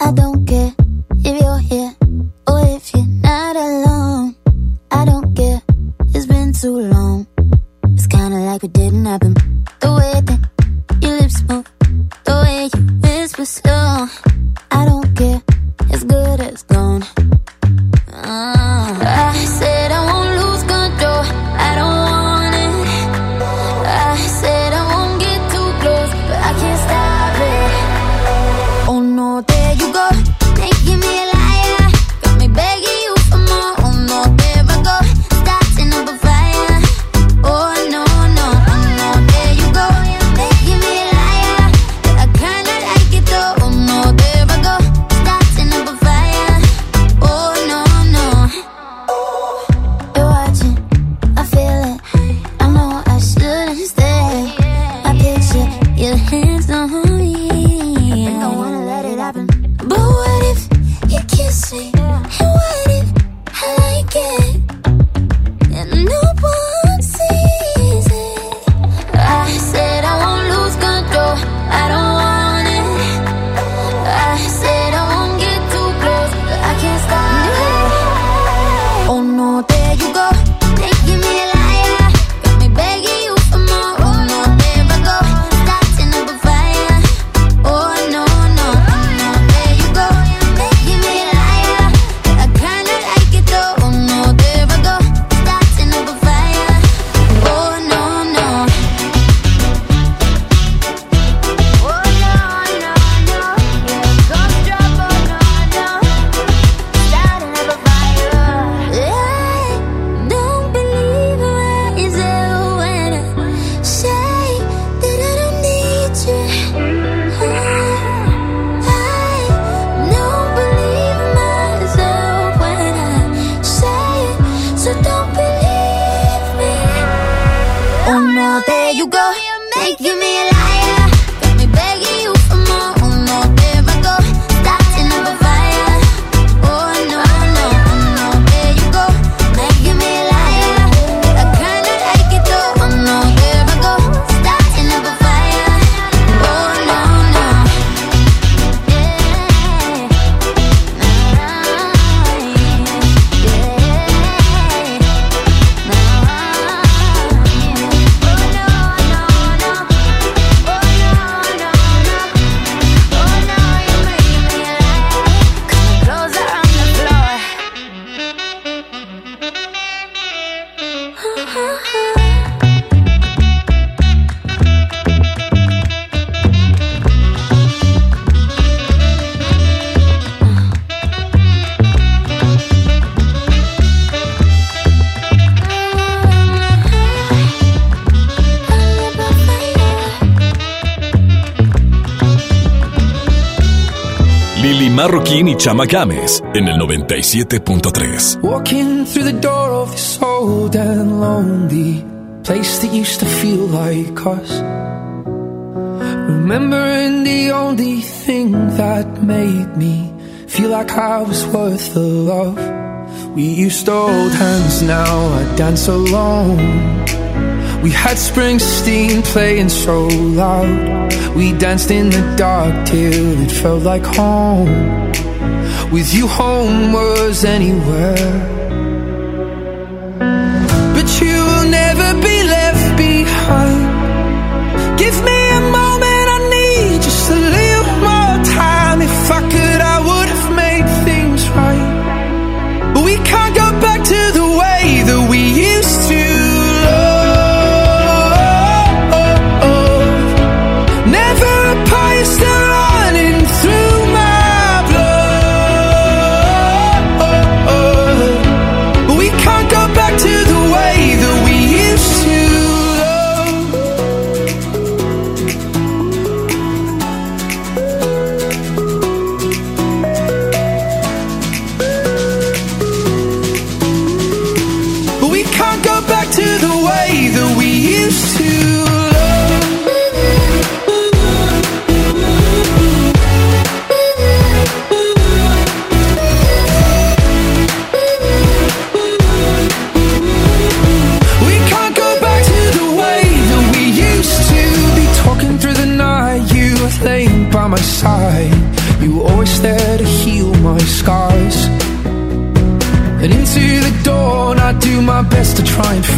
I don't care if you're here or if you're not alone. I don't care, it's been too long. It's kinda like it didn't happen. The way that your lips move, the way you whisper slow. I don't care, it's good as gone. Ah, I said Marroquín y Chama Games en el 97.3. Walking through the door of this old and lonely place that used to feel like us. Remembering the only thing that made me feel like I was worth the love. We used to hold hands, now I dance alone. We had Springsteen playing so loud. We danced in the dark till it felt like home. With you, home was anywhere.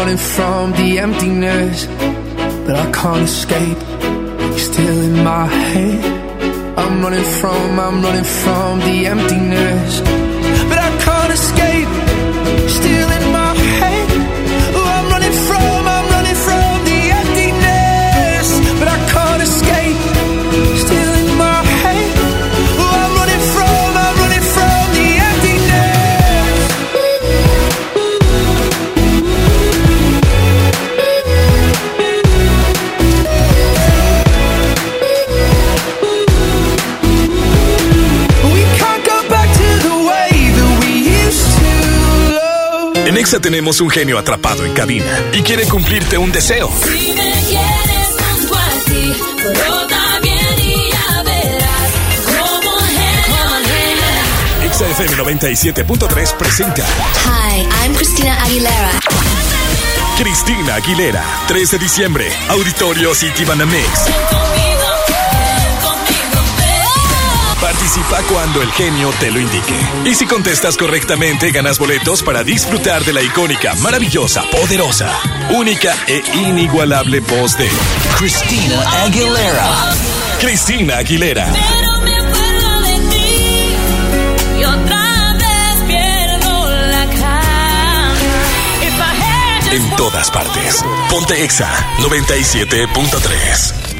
Running from the emptiness. But I can't escape. You're still in my head. I'm running from, I'm running from the emptiness. But I can't escape. Still in love. En Exa tenemos un genio atrapado en cabina y quiere cumplirte un deseo. Si me quieres junto a ti, brota bien y ya verás como genio. Exa FM 97.3 presenta Hi, I'm Christina Aguilera. Cristina Aguilera, 3 de diciembre, Auditorio City Banamex. Participa cuando el genio te lo indique. Y si contestas correctamente, ganas boletos para disfrutar de la icónica, maravillosa, poderosa, única e inigualable voz de Cristina Aguilera. Cristina Aguilera. En todas partes. Ponte Exa 97.3.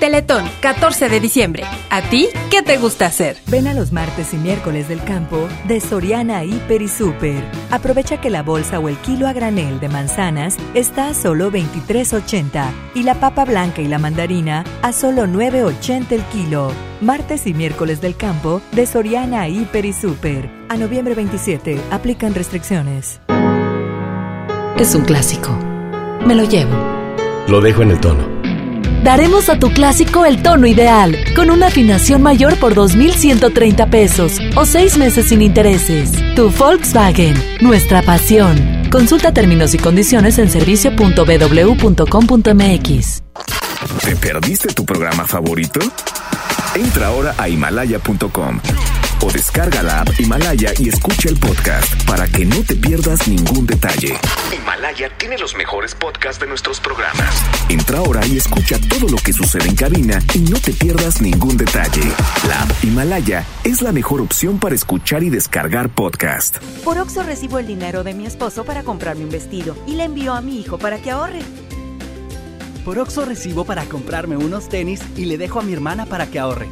Teletón, 14 de diciembre. ¿A ti qué te gusta hacer? Ven a los martes y miércoles del campo de Soriana Hiper y Super. Aprovecha que la bolsa o el kilo a granel de manzanas está a solo 23.80 y la papa blanca y la mandarina a solo 9.80 el kilo. Martes y miércoles del campo de Soriana Hiper y Super. A noviembre 27 aplican restricciones. Es un clásico. Me lo llevo. Lo dejo en el tono. Daremos a tu clásico el tono ideal, con una afinación mayor por 2.130 pesos o seis meses sin intereses. Tu Volkswagen, nuestra pasión. Consulta términos y condiciones en servicio.bw.com.mx. ¿Te perdiste tu programa favorito? Entra ahora a himalaya.com o descarga la app Himalaya y escucha el podcast para que no te pierdas ningún detalle. Himalaya tiene los mejores podcasts de nuestros programas. Entra ahora y escucha todo lo que sucede en cabina y no te pierdas ningún detalle. La app Himalaya es la mejor opción para escuchar y descargar podcast. Por Oxo recibo el dinero de mi esposo para comprarme un vestido y le envío a mi hijo para que ahorre. Por Oxo recibo para comprarme unos tenis y le dejo a mi hermana para que ahorre.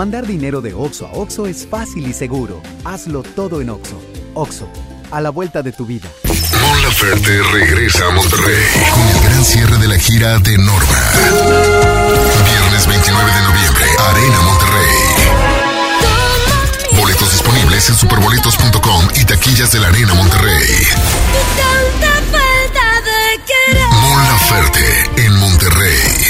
Mandar dinero de Oxo a Oxo es fácil y seguro. Hazlo todo en Oxo. Oxo, a la vuelta de tu vida. Mon Laferte regresa a Monterrey con el gran cierre de la gira de Norma. Viernes 29 de noviembre, Arena Monterrey. Boletos disponibles en superboletos.com y taquillas de la Arena Monterrey. Mon Laferte en Monterrey.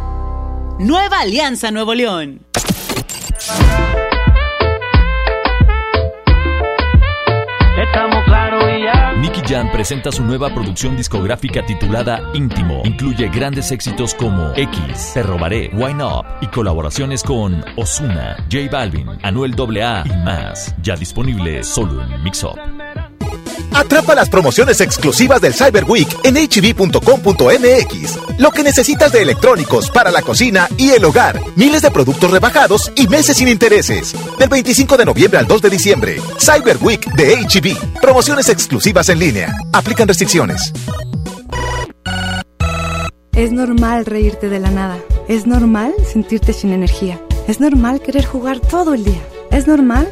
Nueva Alianza Nuevo León. Estamos claros y ya. Nicky Jam presenta su nueva producción discográfica titulada Íntimo. Incluye grandes éxitos como X, Te Robaré, Wine Up y colaboraciones con Osuna, J Balvin, Anuel AA y más. Ya disponible solo en Mix Up. Atrapa las promociones exclusivas del Cyber Week en hb.com.mx. Lo que necesitas de electrónicos para la cocina y el hogar. Miles de productos rebajados y meses sin intereses. Del 25 de noviembre al 2 de diciembre. Cyber Week de HB. Promociones exclusivas en línea. Aplican restricciones. Es normal reírte de la nada. Es normal sentirte sin energía. Es normal querer jugar todo el día. Es normal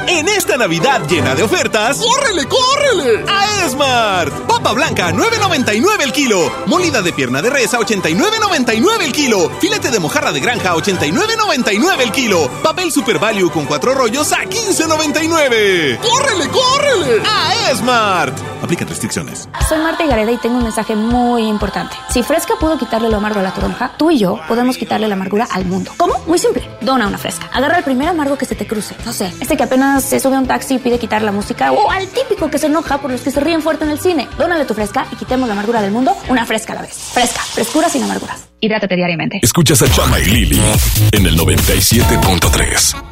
En esta Navidad llena de ofertas, ¡córrele, córrele! A Esmart. Papa blanca a 9.99 el kilo. Molida de pierna de res a 89.99 el kilo. Filete de mojarra de granja a 89.99 el kilo. Papel Super Value con cuatro rollos a 15.99. ¡Córrele, córrele! A Esmart. Aplica restricciones. Soy Marta Gareda y tengo un mensaje muy importante. Si Fresca pudo quitarle lo amargo a la toronja, tú y yo podemos quitarle la amargura al mundo. ¿Cómo? Muy simple. Dona una Fresca. Agarra el primer amargo que se te cruce. No sé, este que apenas se sube a un taxi y pide quitar la música. O al típico que se enoja por los que se ríen fuerte en el cine. Dónale tu Fresca y quitemos la amargura del mundo una Fresca a la vez. Fresca. Frescura sin amarguras. Hidrátate diariamente. Escuchas a Chama y Lili en el 97.3.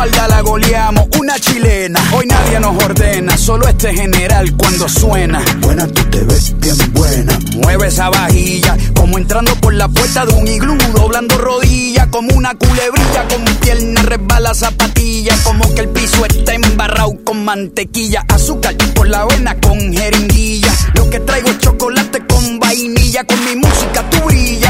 espalda la goleamos, una chilena. Hoy nadie nos ordena, solo este general cuando suena. Buena, tú te ves bien buena. Mueve esa vajilla, como entrando por la puerta de un iglú, doblando rodillas, como una culebrilla, con pierna resbala zapatilla, como que el piso está embarrado con mantequilla, azúcar por la vena con jeringuilla. Lo que traigo es chocolate con vainilla, con mi música tú brillas.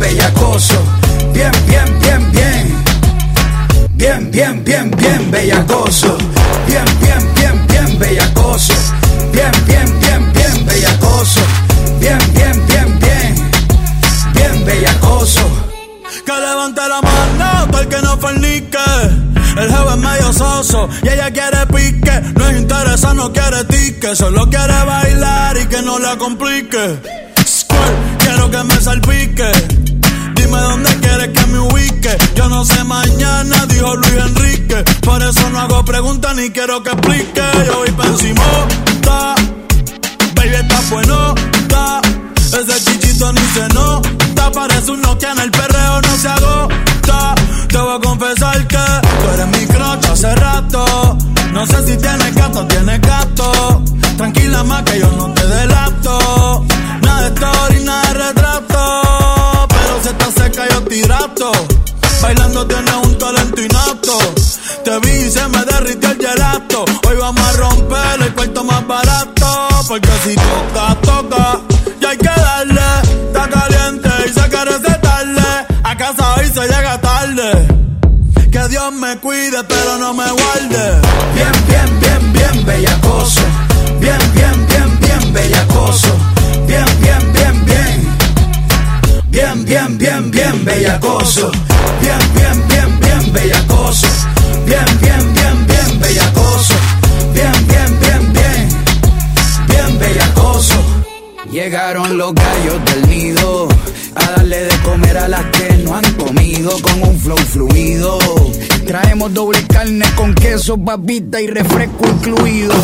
bellacoso. Bien, bien, bien, bien. Bien, bien, bien, bien bellacoso. Bien, bien, bien, bien bellacoso. Bien, bien, bien, bien bellacoso. Bien, bien, bien, bien. Bien bellacoso. Que levante la mano para el que no fornique. El jefe es medio soso y ella quiere pique. No es interesa, no quiere tique. Solo quiere bailar y que no la complique. Quiero que me salpique. Dime dónde quieres que me ubique. Yo no sé mañana, dijo Luis Enrique. Por eso no hago preguntas ni quiero que explique. Yo voy pa' encima, baby, está bueno, Ese chichito ni se nota, parece un Nokia en el perreo, no se agota. Te voy a confesar que tú eres mi crocha hace rato. No sé si tienes gato tienes gato. Tranquila más que yo no te delato. Story, nada de retrato. Pero si está seca yo tirato. Bailando tienes un talento inapto. Te vi y se me derritió el gelato. Hoy vamos a romper el cuarto más barato. Porque si toca, toca. Y hay que darle. Está caliente y se quiere tarde. A casa hoy se llega tarde. Que Dios me cuide, pero no me guarde. Bien, bien, bien, bien, bellacoso. Bien, bellacoso. Bien, bien, bien, bien, bellacoso. Bien, bien, bien, bien, bellacoso. Bien, bien, bien, bien. Bien, bellacoso. Llegaron los gallos del nido a darle de comer a las que no han comido con un flow fluido. Traemos doble carne con queso, babita y refresco incluido.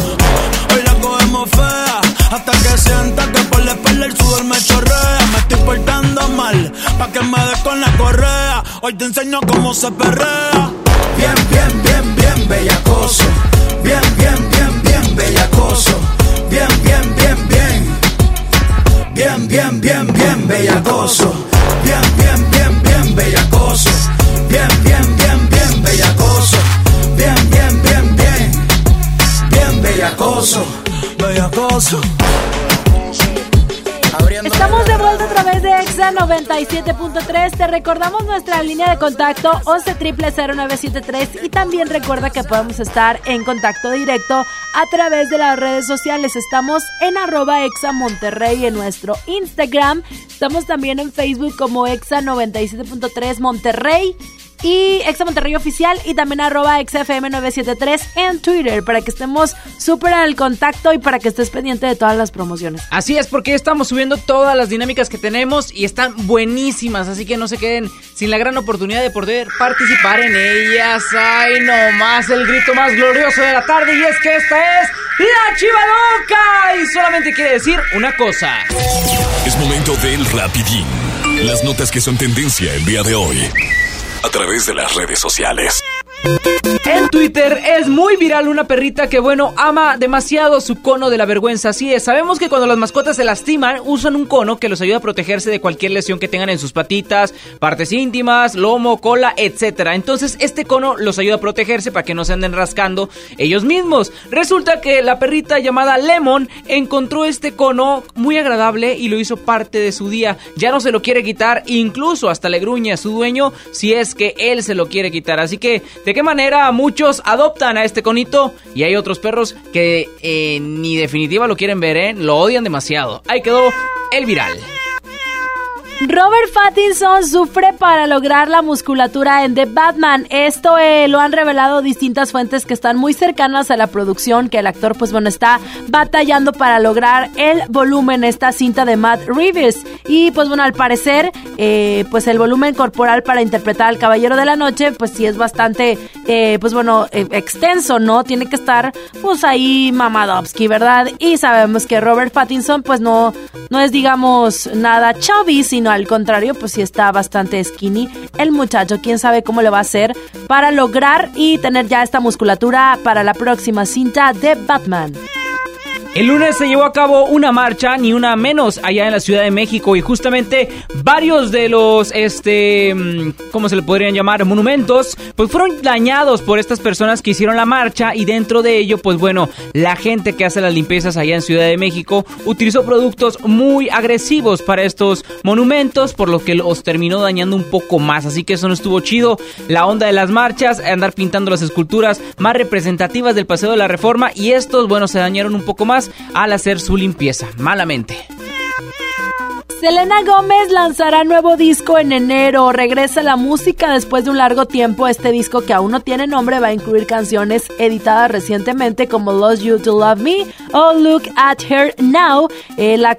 Hoy la cogemos fea hasta que sienta que por la espalda el sudor me chorrea. Me estoy portando mal pa' que me des con la correa. Hoy te enseño cómo se perrea. Bien, bien, bien, bien, bellacoso. Bien, bien, bien, bien, bellacoso. Bien, bien, bien, bien. Bien, bien, bien, bien, bellacoso. Bien, bien, bien, bien, bellacoso. Bien, bien, bien, bien, bellacoso. Bien, bien, bien, bien. Bien, bellacoso. Bellacoso. Estamos de vuelta a través de Exa 97.3. Te recordamos nuestra línea de contacto 11 0973 y también recuerda que podemos estar en contacto directo a través de las redes sociales. Estamos en arroba Exa Monterrey en nuestro Instagram. Estamos también en Facebook como Exa 97.3 Monterrey y Exa Monterrey Oficial y también arroba XFM973 en Twitter para que estemos súper al contacto y para que estés pendiente de todas las promociones. Así es, porque estamos subiendo todas las dinámicas que tenemos y están buenísimas, así que no se queden sin la gran oportunidad de poder participar en ellas. Ay, no más el grito más glorioso de la tarde y es que esta es la Chiva Loca y solamente quiere decir una cosa. Es momento del rapidín. Las notas que son tendencia el día de hoy a través de las redes sociales. En Twitter es muy viral una perrita que, bueno, ama demasiado su cono de la vergüenza. Así es, sabemos que cuando las mascotas se lastiman, usan un cono que los ayuda a protegerse de cualquier lesión que tengan en sus patitas, partes íntimas, lomo, cola, etc. Entonces, este cono los ayuda a protegerse para que no se anden rascando ellos mismos. Resulta que la perrita llamada Lemon encontró este cono muy agradable y lo hizo parte de su día. Ya no se lo quiere quitar, incluso hasta le gruñe a su dueño si es que él se lo quiere quitar. Así que, ¿de qué manera muchos adoptan a este conito? Y hay otros perros que eh, ni definitiva lo quieren ver, ¿eh? Lo odian demasiado. Ahí quedó el viral. Robert Pattinson sufre para lograr la musculatura en The Batman. Esto eh, lo han revelado distintas fuentes que están muy cercanas a la producción, que el actor pues bueno está batallando para lograr el volumen, esta cinta de Matt Reeves. Y pues bueno, al parecer eh, pues el volumen corporal para interpretar al Caballero de la Noche pues sí es bastante eh, pues bueno extenso, ¿no? Tiene que estar pues ahí Mamadovsky, ¿verdad? Y sabemos que Robert Pattinson pues no, no es digamos nada chubby, sino al contrario, pues sí está bastante skinny el muchacho. Quién sabe cómo le va a hacer para lograr y tener ya esta musculatura para la próxima cinta de Batman. El lunes se llevó a cabo una marcha, ni una menos, allá en la Ciudad de México y justamente varios de los, este, mm, ¿cómo se le podrían llamar? Monumentos, pues fueron dañados por estas personas que hicieron la marcha y dentro de ello, pues bueno, la gente que hace las limpiezas allá en Ciudad de México utilizó productos muy agresivos para estos monumentos, por lo que los terminó dañando un poco más, así que eso no estuvo chido. La onda de las marchas, andar pintando las esculturas más representativas del Paseo de la Reforma y estos, bueno, se dañaron un poco más al hacer su limpieza, malamente. Selena Gómez lanzará nuevo disco en enero. Regresa la música después de un largo tiempo. Este disco, que aún no tiene nombre, va a incluir canciones editadas recientemente como Lost You to Love Me o Look at Her Now. Eh, la,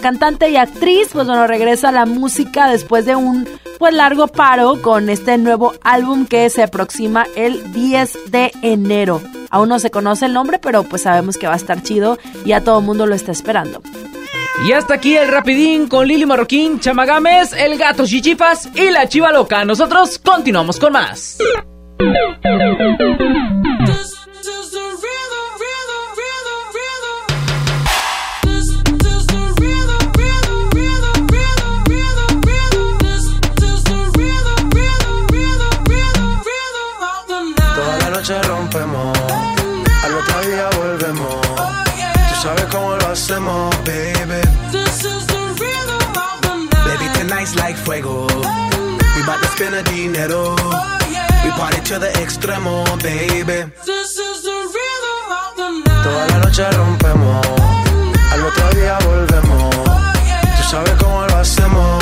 cantante y actriz, pues bueno, regresa a la música después de un pues largo paro con este nuevo álbum que se aproxima el 10 de enero. Aún no se conoce el nombre, pero pues sabemos que va a estar chido y ya todo el mundo lo está esperando. Y hasta aquí el rapidín con Lili Marroquín, Chamagames, el gato Chichipas y la chiva loca. Nosotros continuamos con más. Toda la noche rompemos, al otro día volvemos. Tú sabes cómo lo hacemos, baby. Like fuego. We bout to spend the dinero. We party to the extremo, baby. Toda la noche rompemos, al otro día volvemos. Tú sabes cómo lo hacemos,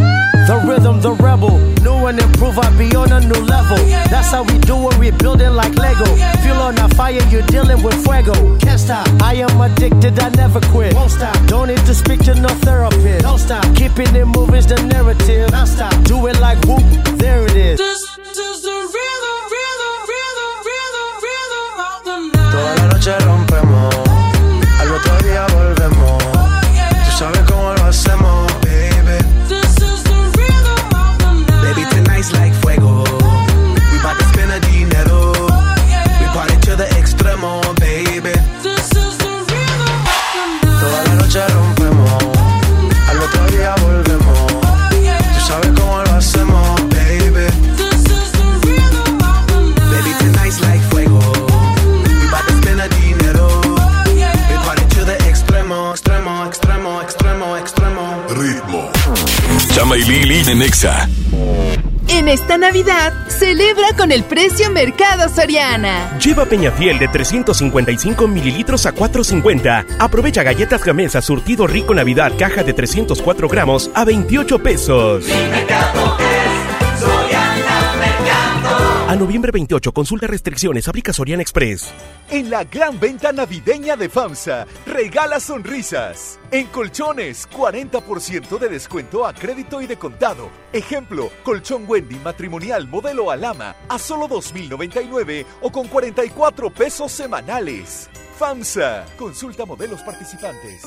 The rhythm, the rebel. New and improve, I be on a new level. That's how we do it, we building like Lego. Feel on a fire, you're dealing with fuego. Can't stop. I am addicted, I never quit. Won't stop. Don't need to speak to no therapist. Don't stop. Keeping it moving's the narrative. Don't stop. Do it like whoop, there it is. Toda la noche rompemos, al otro día volvemos. Tú sabes cómo lo hacemos, Chama y Lili de Nexa. En esta Navidad, celebra con el precio Mercado Soriana. Lleva Peñafiel de 355 mililitros a 4.50. Aprovecha galletas Gamesa surtido rico Navidad caja de 304 gramos a 28 pesos. A noviembre 28, consulta restricciones, aplica Soriana Express. En la gran venta navideña de FAMSA, regala sonrisas. En colchones, 40% de descuento a crédito y de contado. Ejemplo, colchón Wendy matrimonial modelo Alama a solo 2.099 o con 44 pesos semanales. FAMSA, consulta modelos participantes.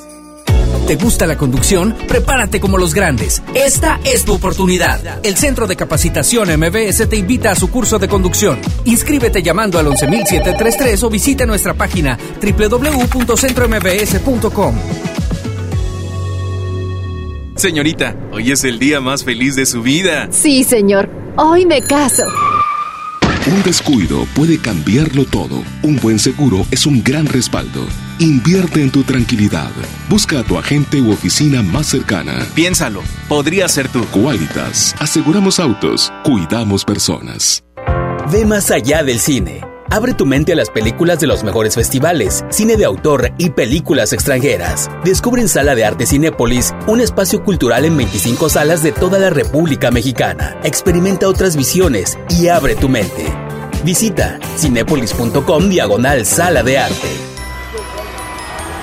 ¿Te gusta la conducción? Prepárate como los grandes. Esta es tu oportunidad. El Centro de Capacitación MBS te invita a su curso de conducción. Inscríbete llamando al 11733 o visita nuestra página www.centrombs.com. Señorita, hoy es el día más feliz de su vida. Sí, señor. Hoy me caso. Un descuido puede cambiarlo todo. Un buen seguro es un gran respaldo. Invierte en tu tranquilidad. Busca a tu agente u oficina más cercana. Piénsalo, podría ser tú. Qualitas. Aseguramos autos. Cuidamos personas. Ve más allá del cine. Abre tu mente a las películas de los mejores festivales, cine de autor y películas extranjeras. Descubre en Sala de Arte Cinépolis un espacio cultural en 25 salas de toda la República Mexicana. Experimenta otras visiones y abre tu mente. Visita cinépolis.com diagonal Sala de Arte.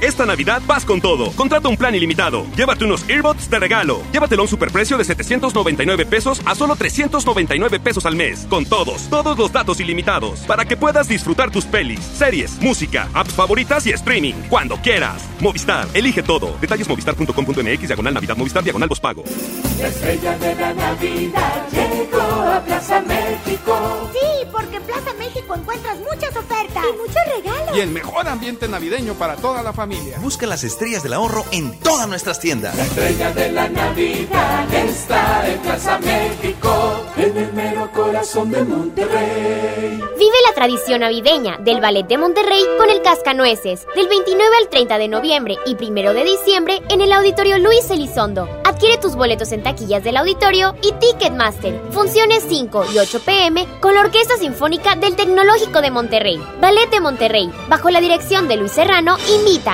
Esta Navidad vas con todo. Contrata un plan ilimitado. Llévate unos earbuds de regalo. Llévatelo a un superprecio de 799 pesos a solo 399 pesos al mes. Con todos, todos los datos ilimitados. Para que puedas disfrutar tus pelis, series, música, apps favoritas y streaming. Cuando quieras. Movistar, elige todo. Detalles movistar.com.mx, diagonal Navidad, Movistar, diagonal pago. La estrella de la Navidad llegó a Plaza México. Sí, porque en Plaza México encuentras muchas ofertas y muchos regalos. Y el mejor ambiente navideño para toda la familia. Busca las estrellas del ahorro en todas nuestras tiendas. La estrella de la Navidad está en Plaza México, en el mero corazón de Monterrey. Vive la tradición navideña del Ballet de Monterrey con el Cascanueces, del 29 al 30 de noviembre y 1 de diciembre en el Auditorio Luis Elizondo. Adquiere tus boletos en taquillas del auditorio y Ticketmaster. Funciones 5 y 8 pm con la Orquesta Sinfónica del Tecnológico de Monterrey. Ballet de Monterrey, bajo la dirección de Luis Serrano, invitan.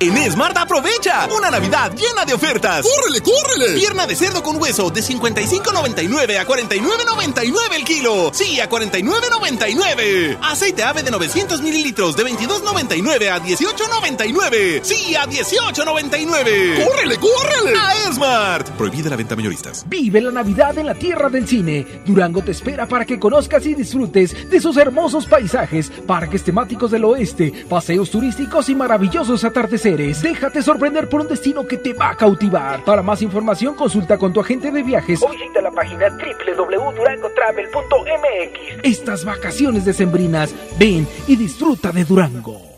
En Smart aprovecha una Navidad llena de ofertas. ¡Córrele, córrele! Pierna de cerdo con hueso de 55.99 a 49.99 el kilo. Sí, a 49.99. Aceite ave de 900 mililitros de 22.99 a 18.99. Sí, a 18.99. ¡Córrele, córrele! A Smart. Prohibida la venta mayoristas. Vive la Navidad en la tierra del cine. Durango te espera para que conozcas y disfrutes de sus hermosos paisajes, parques temáticos del oeste, paseos turísticos y maravillosos atardeceres. Déjate sorprender por un destino que te va a cautivar. Para más información, consulta con tu agente de viajes o visita la página www.durangotravel.mx. Estas vacaciones decembrinas, ven y disfruta de Durango.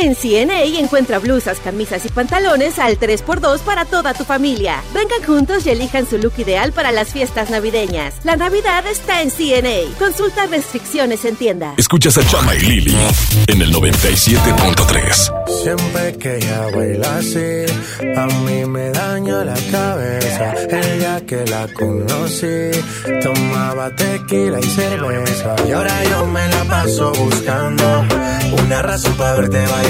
En CNA encuentra blusas, camisas y pantalones al 3x2 para toda tu familia. Vengan juntos y elijan su look ideal para las fiestas navideñas. La Navidad está en CNA. Consulta restricciones en tienda. Escuchas a Chama y Lili en el 97.3. Siempre que ella baila así, a mí me daña la cabeza. El día que la conocí, tomaba tequila y cerveza. Y ahora yo me la paso buscando una razón para verte bailar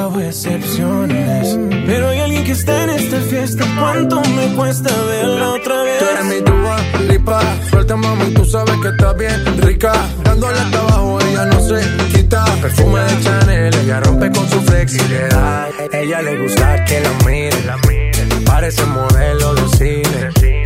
Hago excepciones. Pero hay alguien que está en esta fiesta. ¿Cuánto me cuesta verla otra vez? Tú eres mi tuba, lipa. Suelta, mami, tú sabes que estás bien rica. Dándole hasta abajo, ella no se quita. Perfume de Chanel, ella rompe con su flexibilidad. Ella le gusta que la miren. Parece modelo de cine.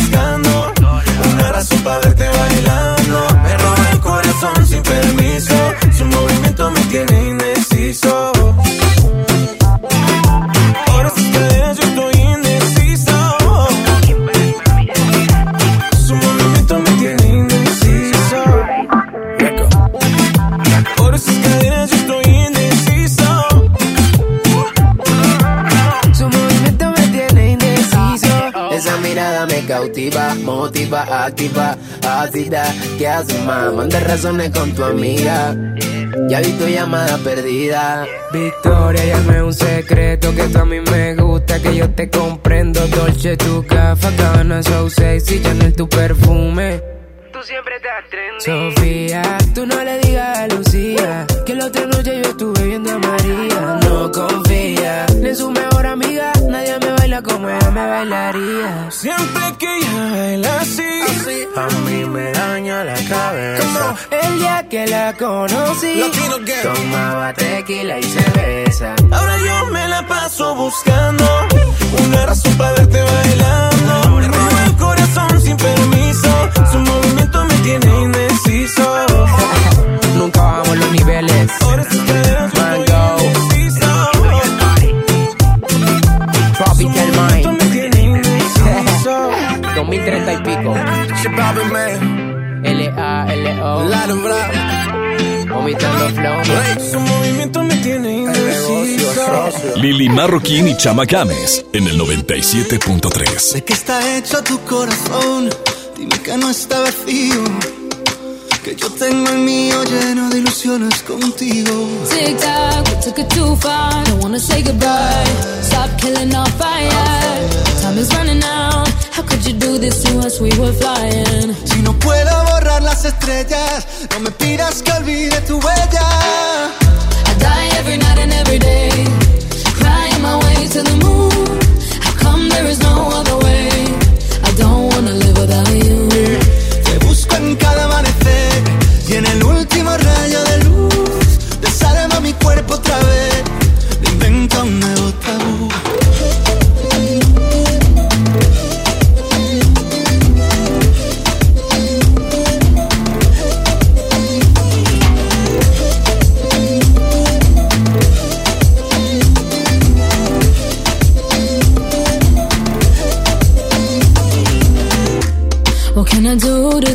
para verte bailando. Cautiva, motiva, activa, ácida. ¿Qué haces, más? Manda razones con tu amiga. Ya vi tu llamada perdida. Victoria, ya no es un secreto que tú a mí me gusta, que yo te comprendo. Dolce, tu café, cabana, so sexy, Chanel, tu perfume. Tú siempre estás trendy. Sofía, tú no le digas a Lucía que la otra noche yo estuve viendo a María. No confía ni en su mejor amiga, nadie me baila como ella me bailaría. Siempre que ella baila así, A mí me daña la cabeza. El día que la conocí, Latino tomaba tequila y cerveza. Ahora yo me la paso buscando una razón para verte bailando. Me roba el corazón sin permiso. Su movimiento me tiene indeciso. Nunca bajamos los niveles. Ahora 2030 y pico. L-A-L-O, vomitando flow. Su movimiento me tiene indeciso. Lili Marroquín y Chama Games en el 97.3. ¿De qué está hecho tu corazón? Dime que no está vacío. Que yo tengo el mío lleno de ilusiones contigo. Tic tac, we took it too far. Don't wanna say goodbye. Stop killing our fire. Time is running out. How could you do this to us? We were flying. Si no puedo borrar las estrellas, no me pidas que olvide tu huella. I die every night and every day. Crying my way to the moon. How come there is no other way? I don't wanna live without you.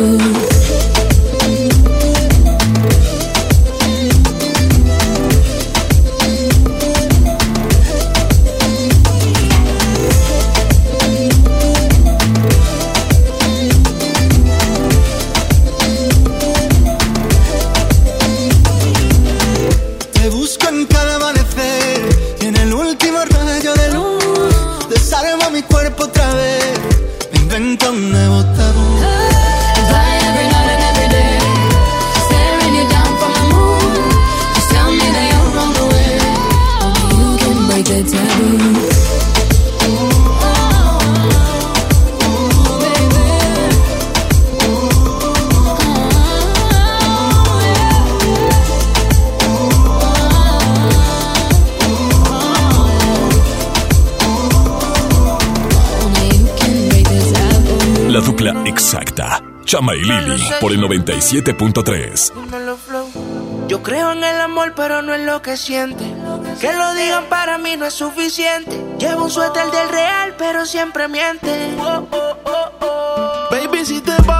the Chama y Lili por el 97.3. Dímelo, flow. Yo creo en el amor, pero no en lo que siente. Que lo digan para mí no es suficiente. Llevo un suéter del real, pero siempre miente. Baby, si te vas,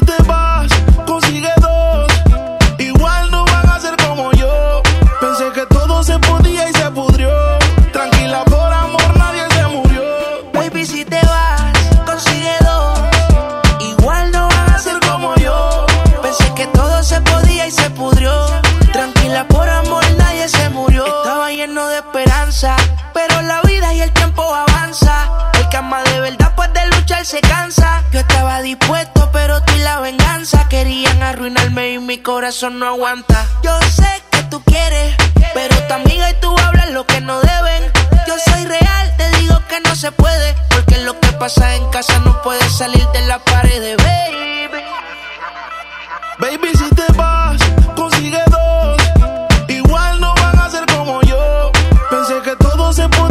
mi corazón no aguanta. Yo sé que tú quieres, pero tu amiga y tú hablan lo que no deben. Yo soy real, te digo que no se puede, porque lo que pasa en casa no puede salir de la pared, baby. Baby, si te vas, consigue dos. Igual no van a ser como yo. Pensé que todo se podía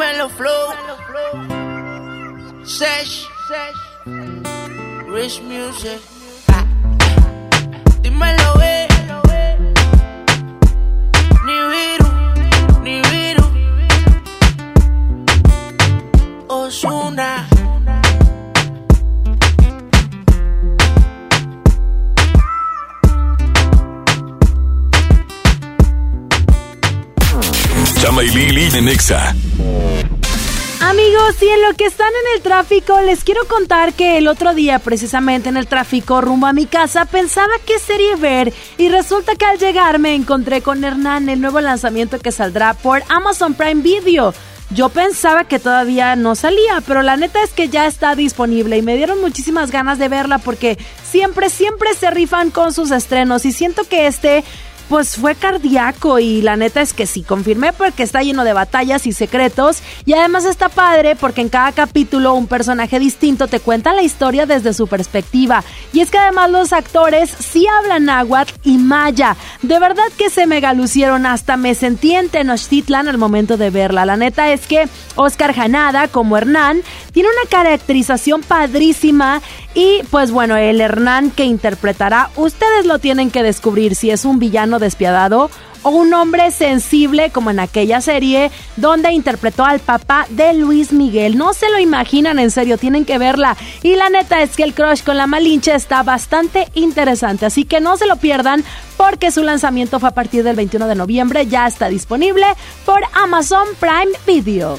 dímelo flow. Sesh, Rich Music. Dímelo, eh. Ni viru, ni viru. Osuna. Chama y Lili Nexa. Amigos, y en lo que están en el tráfico, les quiero contar que el otro día, precisamente en el tráfico rumbo a mi casa, pensaba qué serie ver y resulta que al llegar me encontré con Hernán, el nuevo lanzamiento que saldrá por Amazon Prime Video. Yo pensaba que todavía no salía, pero la neta es que ya está disponible y me dieron muchísimas ganas de verla porque siempre, siempre se rifan con sus estrenos y siento que este pues fue cardíaco y la neta es que sí, confirmé porque está lleno de batallas y secretos y además está padre porque en cada capítulo un personaje distinto te cuenta la historia desde su perspectiva. Y es que además los actores sí hablan náhuatl y maya, de verdad que se mega lucieron, hasta me sentí en Tenochtitlan al momento de verla, la neta es que Oscar Janada como Hernán tiene una caracterización padrísima y pues bueno, el Hernán que interpretará, ustedes lo tienen que descubrir si es un villano despiadado o un hombre sensible como en aquella serie donde interpretó al papá de Luis Miguel. No se lo imaginan, en serio, tienen que verla. Y la neta es que el crush con la Malinche está bastante interesante, así que no se lo pierdan porque su lanzamiento fue a partir del 21 de noviembre, ya está disponible por Amazon Prime Video.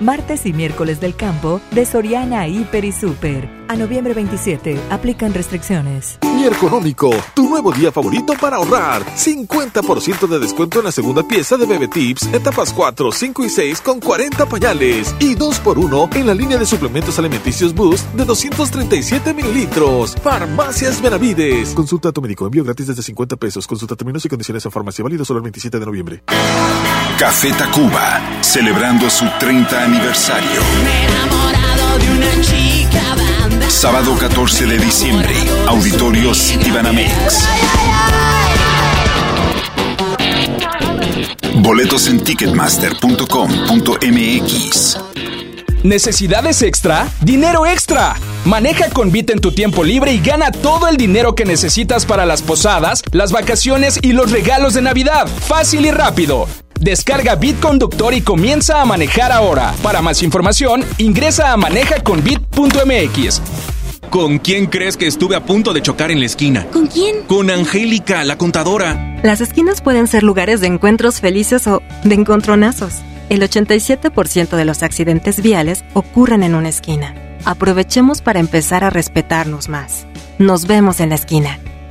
Martes y miércoles del campo de Soriana Hiper y Super. A noviembre 27 aplican restricciones. Mi Económico, tu nuevo día favorito para ahorrar. 50% de descuento en la segunda pieza de Bebe Tips, etapas 4, 5 y 6 con 40 pañales. Y 2x1 en la línea de suplementos alimenticios Boost de 237 mililitros. Farmacias Benavides. Consulta a tu médico. Envío gratis desde 50 pesos. Consulta términos y condiciones en farmacia. Válido solo el 27 de noviembre. Café Tacuba, celebrando su 30 aniversario. Sábado 14 de diciembre, Auditorio Citibanamex. Boletos en ticketmaster.com.mx. ¿Necesidades extra? ¡Dinero extra! Maneja con Bit en tu tiempo libre y gana todo el dinero que necesitas para las posadas, las vacaciones y los regalos de Navidad. Fácil y rápido. Descarga Bit Conductor y comienza a manejar ahora. Para más información, ingresa a manejaconbit.mx. ¿Con quién crees que estuve a punto de chocar en la esquina? ¿Con quién? Con Angélica, la contadora. Las esquinas pueden ser lugares de encuentros felices o de encontronazos. El 87% de los accidentes viales ocurren en una esquina. Aprovechemos para empezar a respetarnos más. Nos vemos en la esquina.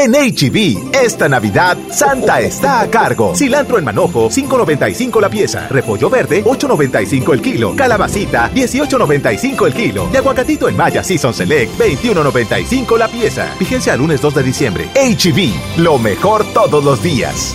En HB, esta Navidad, Santa está a cargo. Cilantro en manojo, 5.95 la pieza. Repollo verde, 8.95 el kilo. Calabacita, 18.95 el kilo. Y aguacatito en Maya Season Select, 21.95 la pieza. Vigencia al lunes 2 de diciembre. HB, lo mejor todos los días.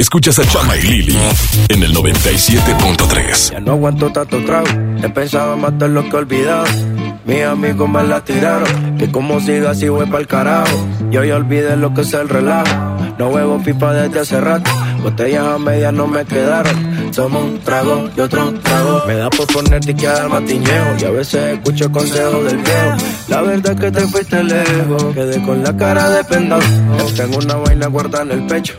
Escuchas a Chama y Lili en el 97.3. Ya no aguanto tanto trago. He pensado en matar lo que he olvidado. Mis amigos me la tiraron. Que como siga así voy pa'l carajo. Yo ya olvidé lo que es el relajo. No huevo pipa desde hace rato. Botellas a medias no me quedaron. Somos un trago y otro trago. Me da por ponerte y quedar matiñeo. Y a veces escucho consejos del viejo. La verdad es que te fuiste lejos. Quedé con la cara de pendado. Tengo una vaina guardada en el pecho.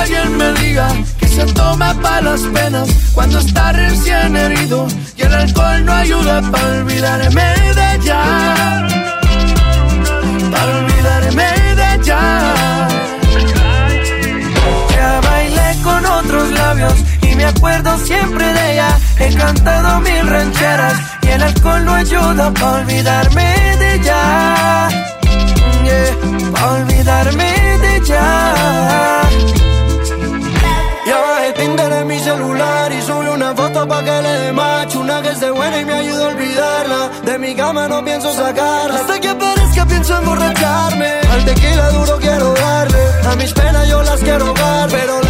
Alguien me diga que se toma para las penas cuando está recién herido y el alcohol no ayuda para olvidarme de ella. Para olvidarme de ella. Ya bailé con otros labios y me acuerdo siempre de ella. He cantado mil rancheras y el alcohol no ayuda para olvidarme de ella. Yeah, pa' olvidarme de ella. Tinder en mi celular y subí una foto pa' que le dé macho Una que esté buena y me ayuda a olvidarla. De mi cama no pienso sacarla. Hasta que aparezca pienso emborracharme. Al tequila duro quiero darle. A mis penas yo las quiero dar Pero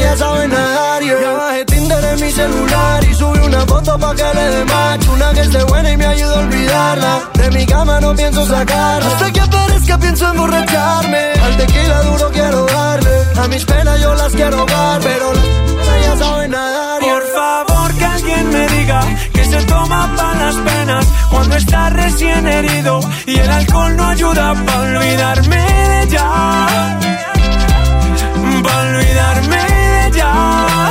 ya saben nadar yeah. Ya bajé Tinder en mi celular y subí una foto pa' que le dé macho Una que esté buena y me ayuda a olvidarla De mi cama no pienso sacarla Hasta que aparezca pienso emborracharme Al tequila duro quiero darle A mis penas yo las quiero dar Pero las ya saben nadar yeah. Por favor que alguien me diga que se toma para las penas cuando está recién herido y el alcohol no ayuda para olvidarme de ella. Para olvidarme ella.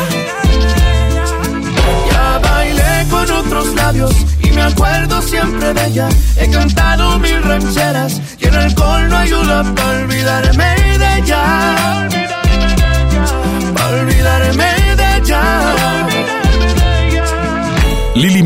Ya bailé con otros labios y me acuerdo siempre de ella. He cantado mil rancheras y el alcohol no ayuda para olvidarme de ella.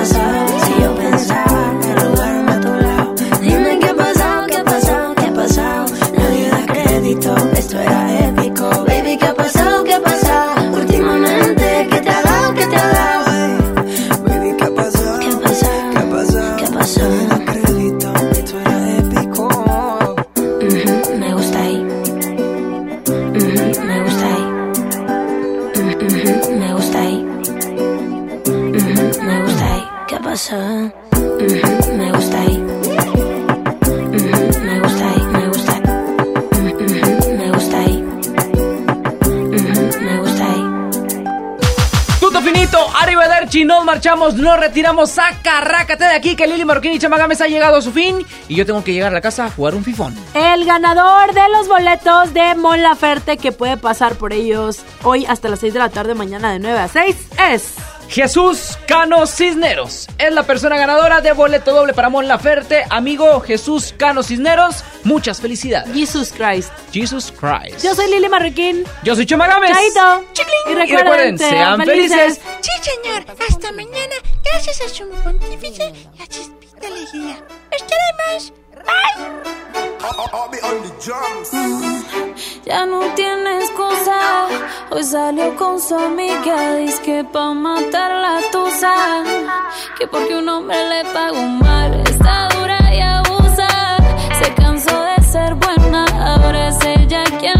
pasado, marchamos, nos retiramos, saca, rácate de aquí que Lili Marroquín y Chamagames ha llegado a su fin y yo tengo que llegar a la casa a jugar un fifón. El ganador de los boletos de Mon Laferte que puede pasar por ellos hoy hasta las 6 de la tarde, mañana de 9 a 6 es... Jesús Cano Cisneros es la persona ganadora de boleto doble para Mon Laferte. Amigo Jesús Cano Cisneros, muchas felicidades. Jesus Christ. Jesus Christ. Yo soy Lili Marroquín. Yo soy Chema Gámez. Chaito. Y recuerden, sean felices. Sí, señor. Hasta mañana. Gracias a su pontífice y a Chispita Alegría. Estaremos. Ya no tiene excusa. Hoy salió con su amiga. Dice que pa' matar la tusa. Que porque un hombre le pagó mal. Está dura y abusa. Se cansó de ser buena. Ahora es ella quien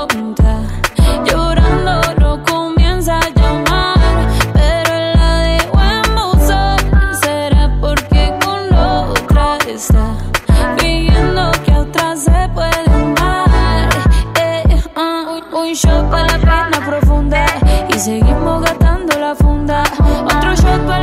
seguimos gastando la funda. Otro shot para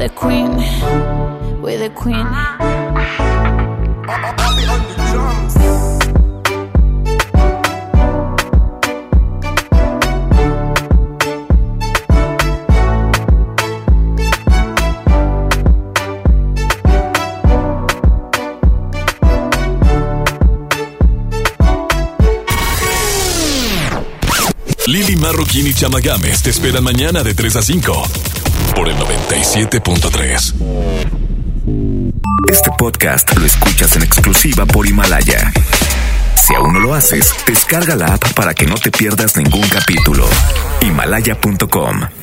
the Queen, the Queen. Lili Marroquín y Chama Games te esperan mañana de 3 a 5 por el 97.3. Este podcast lo escuchas en exclusiva por Himalaya. Si aún no lo haces, descarga la app para que no te pierdas ningún capítulo. Himalaya.com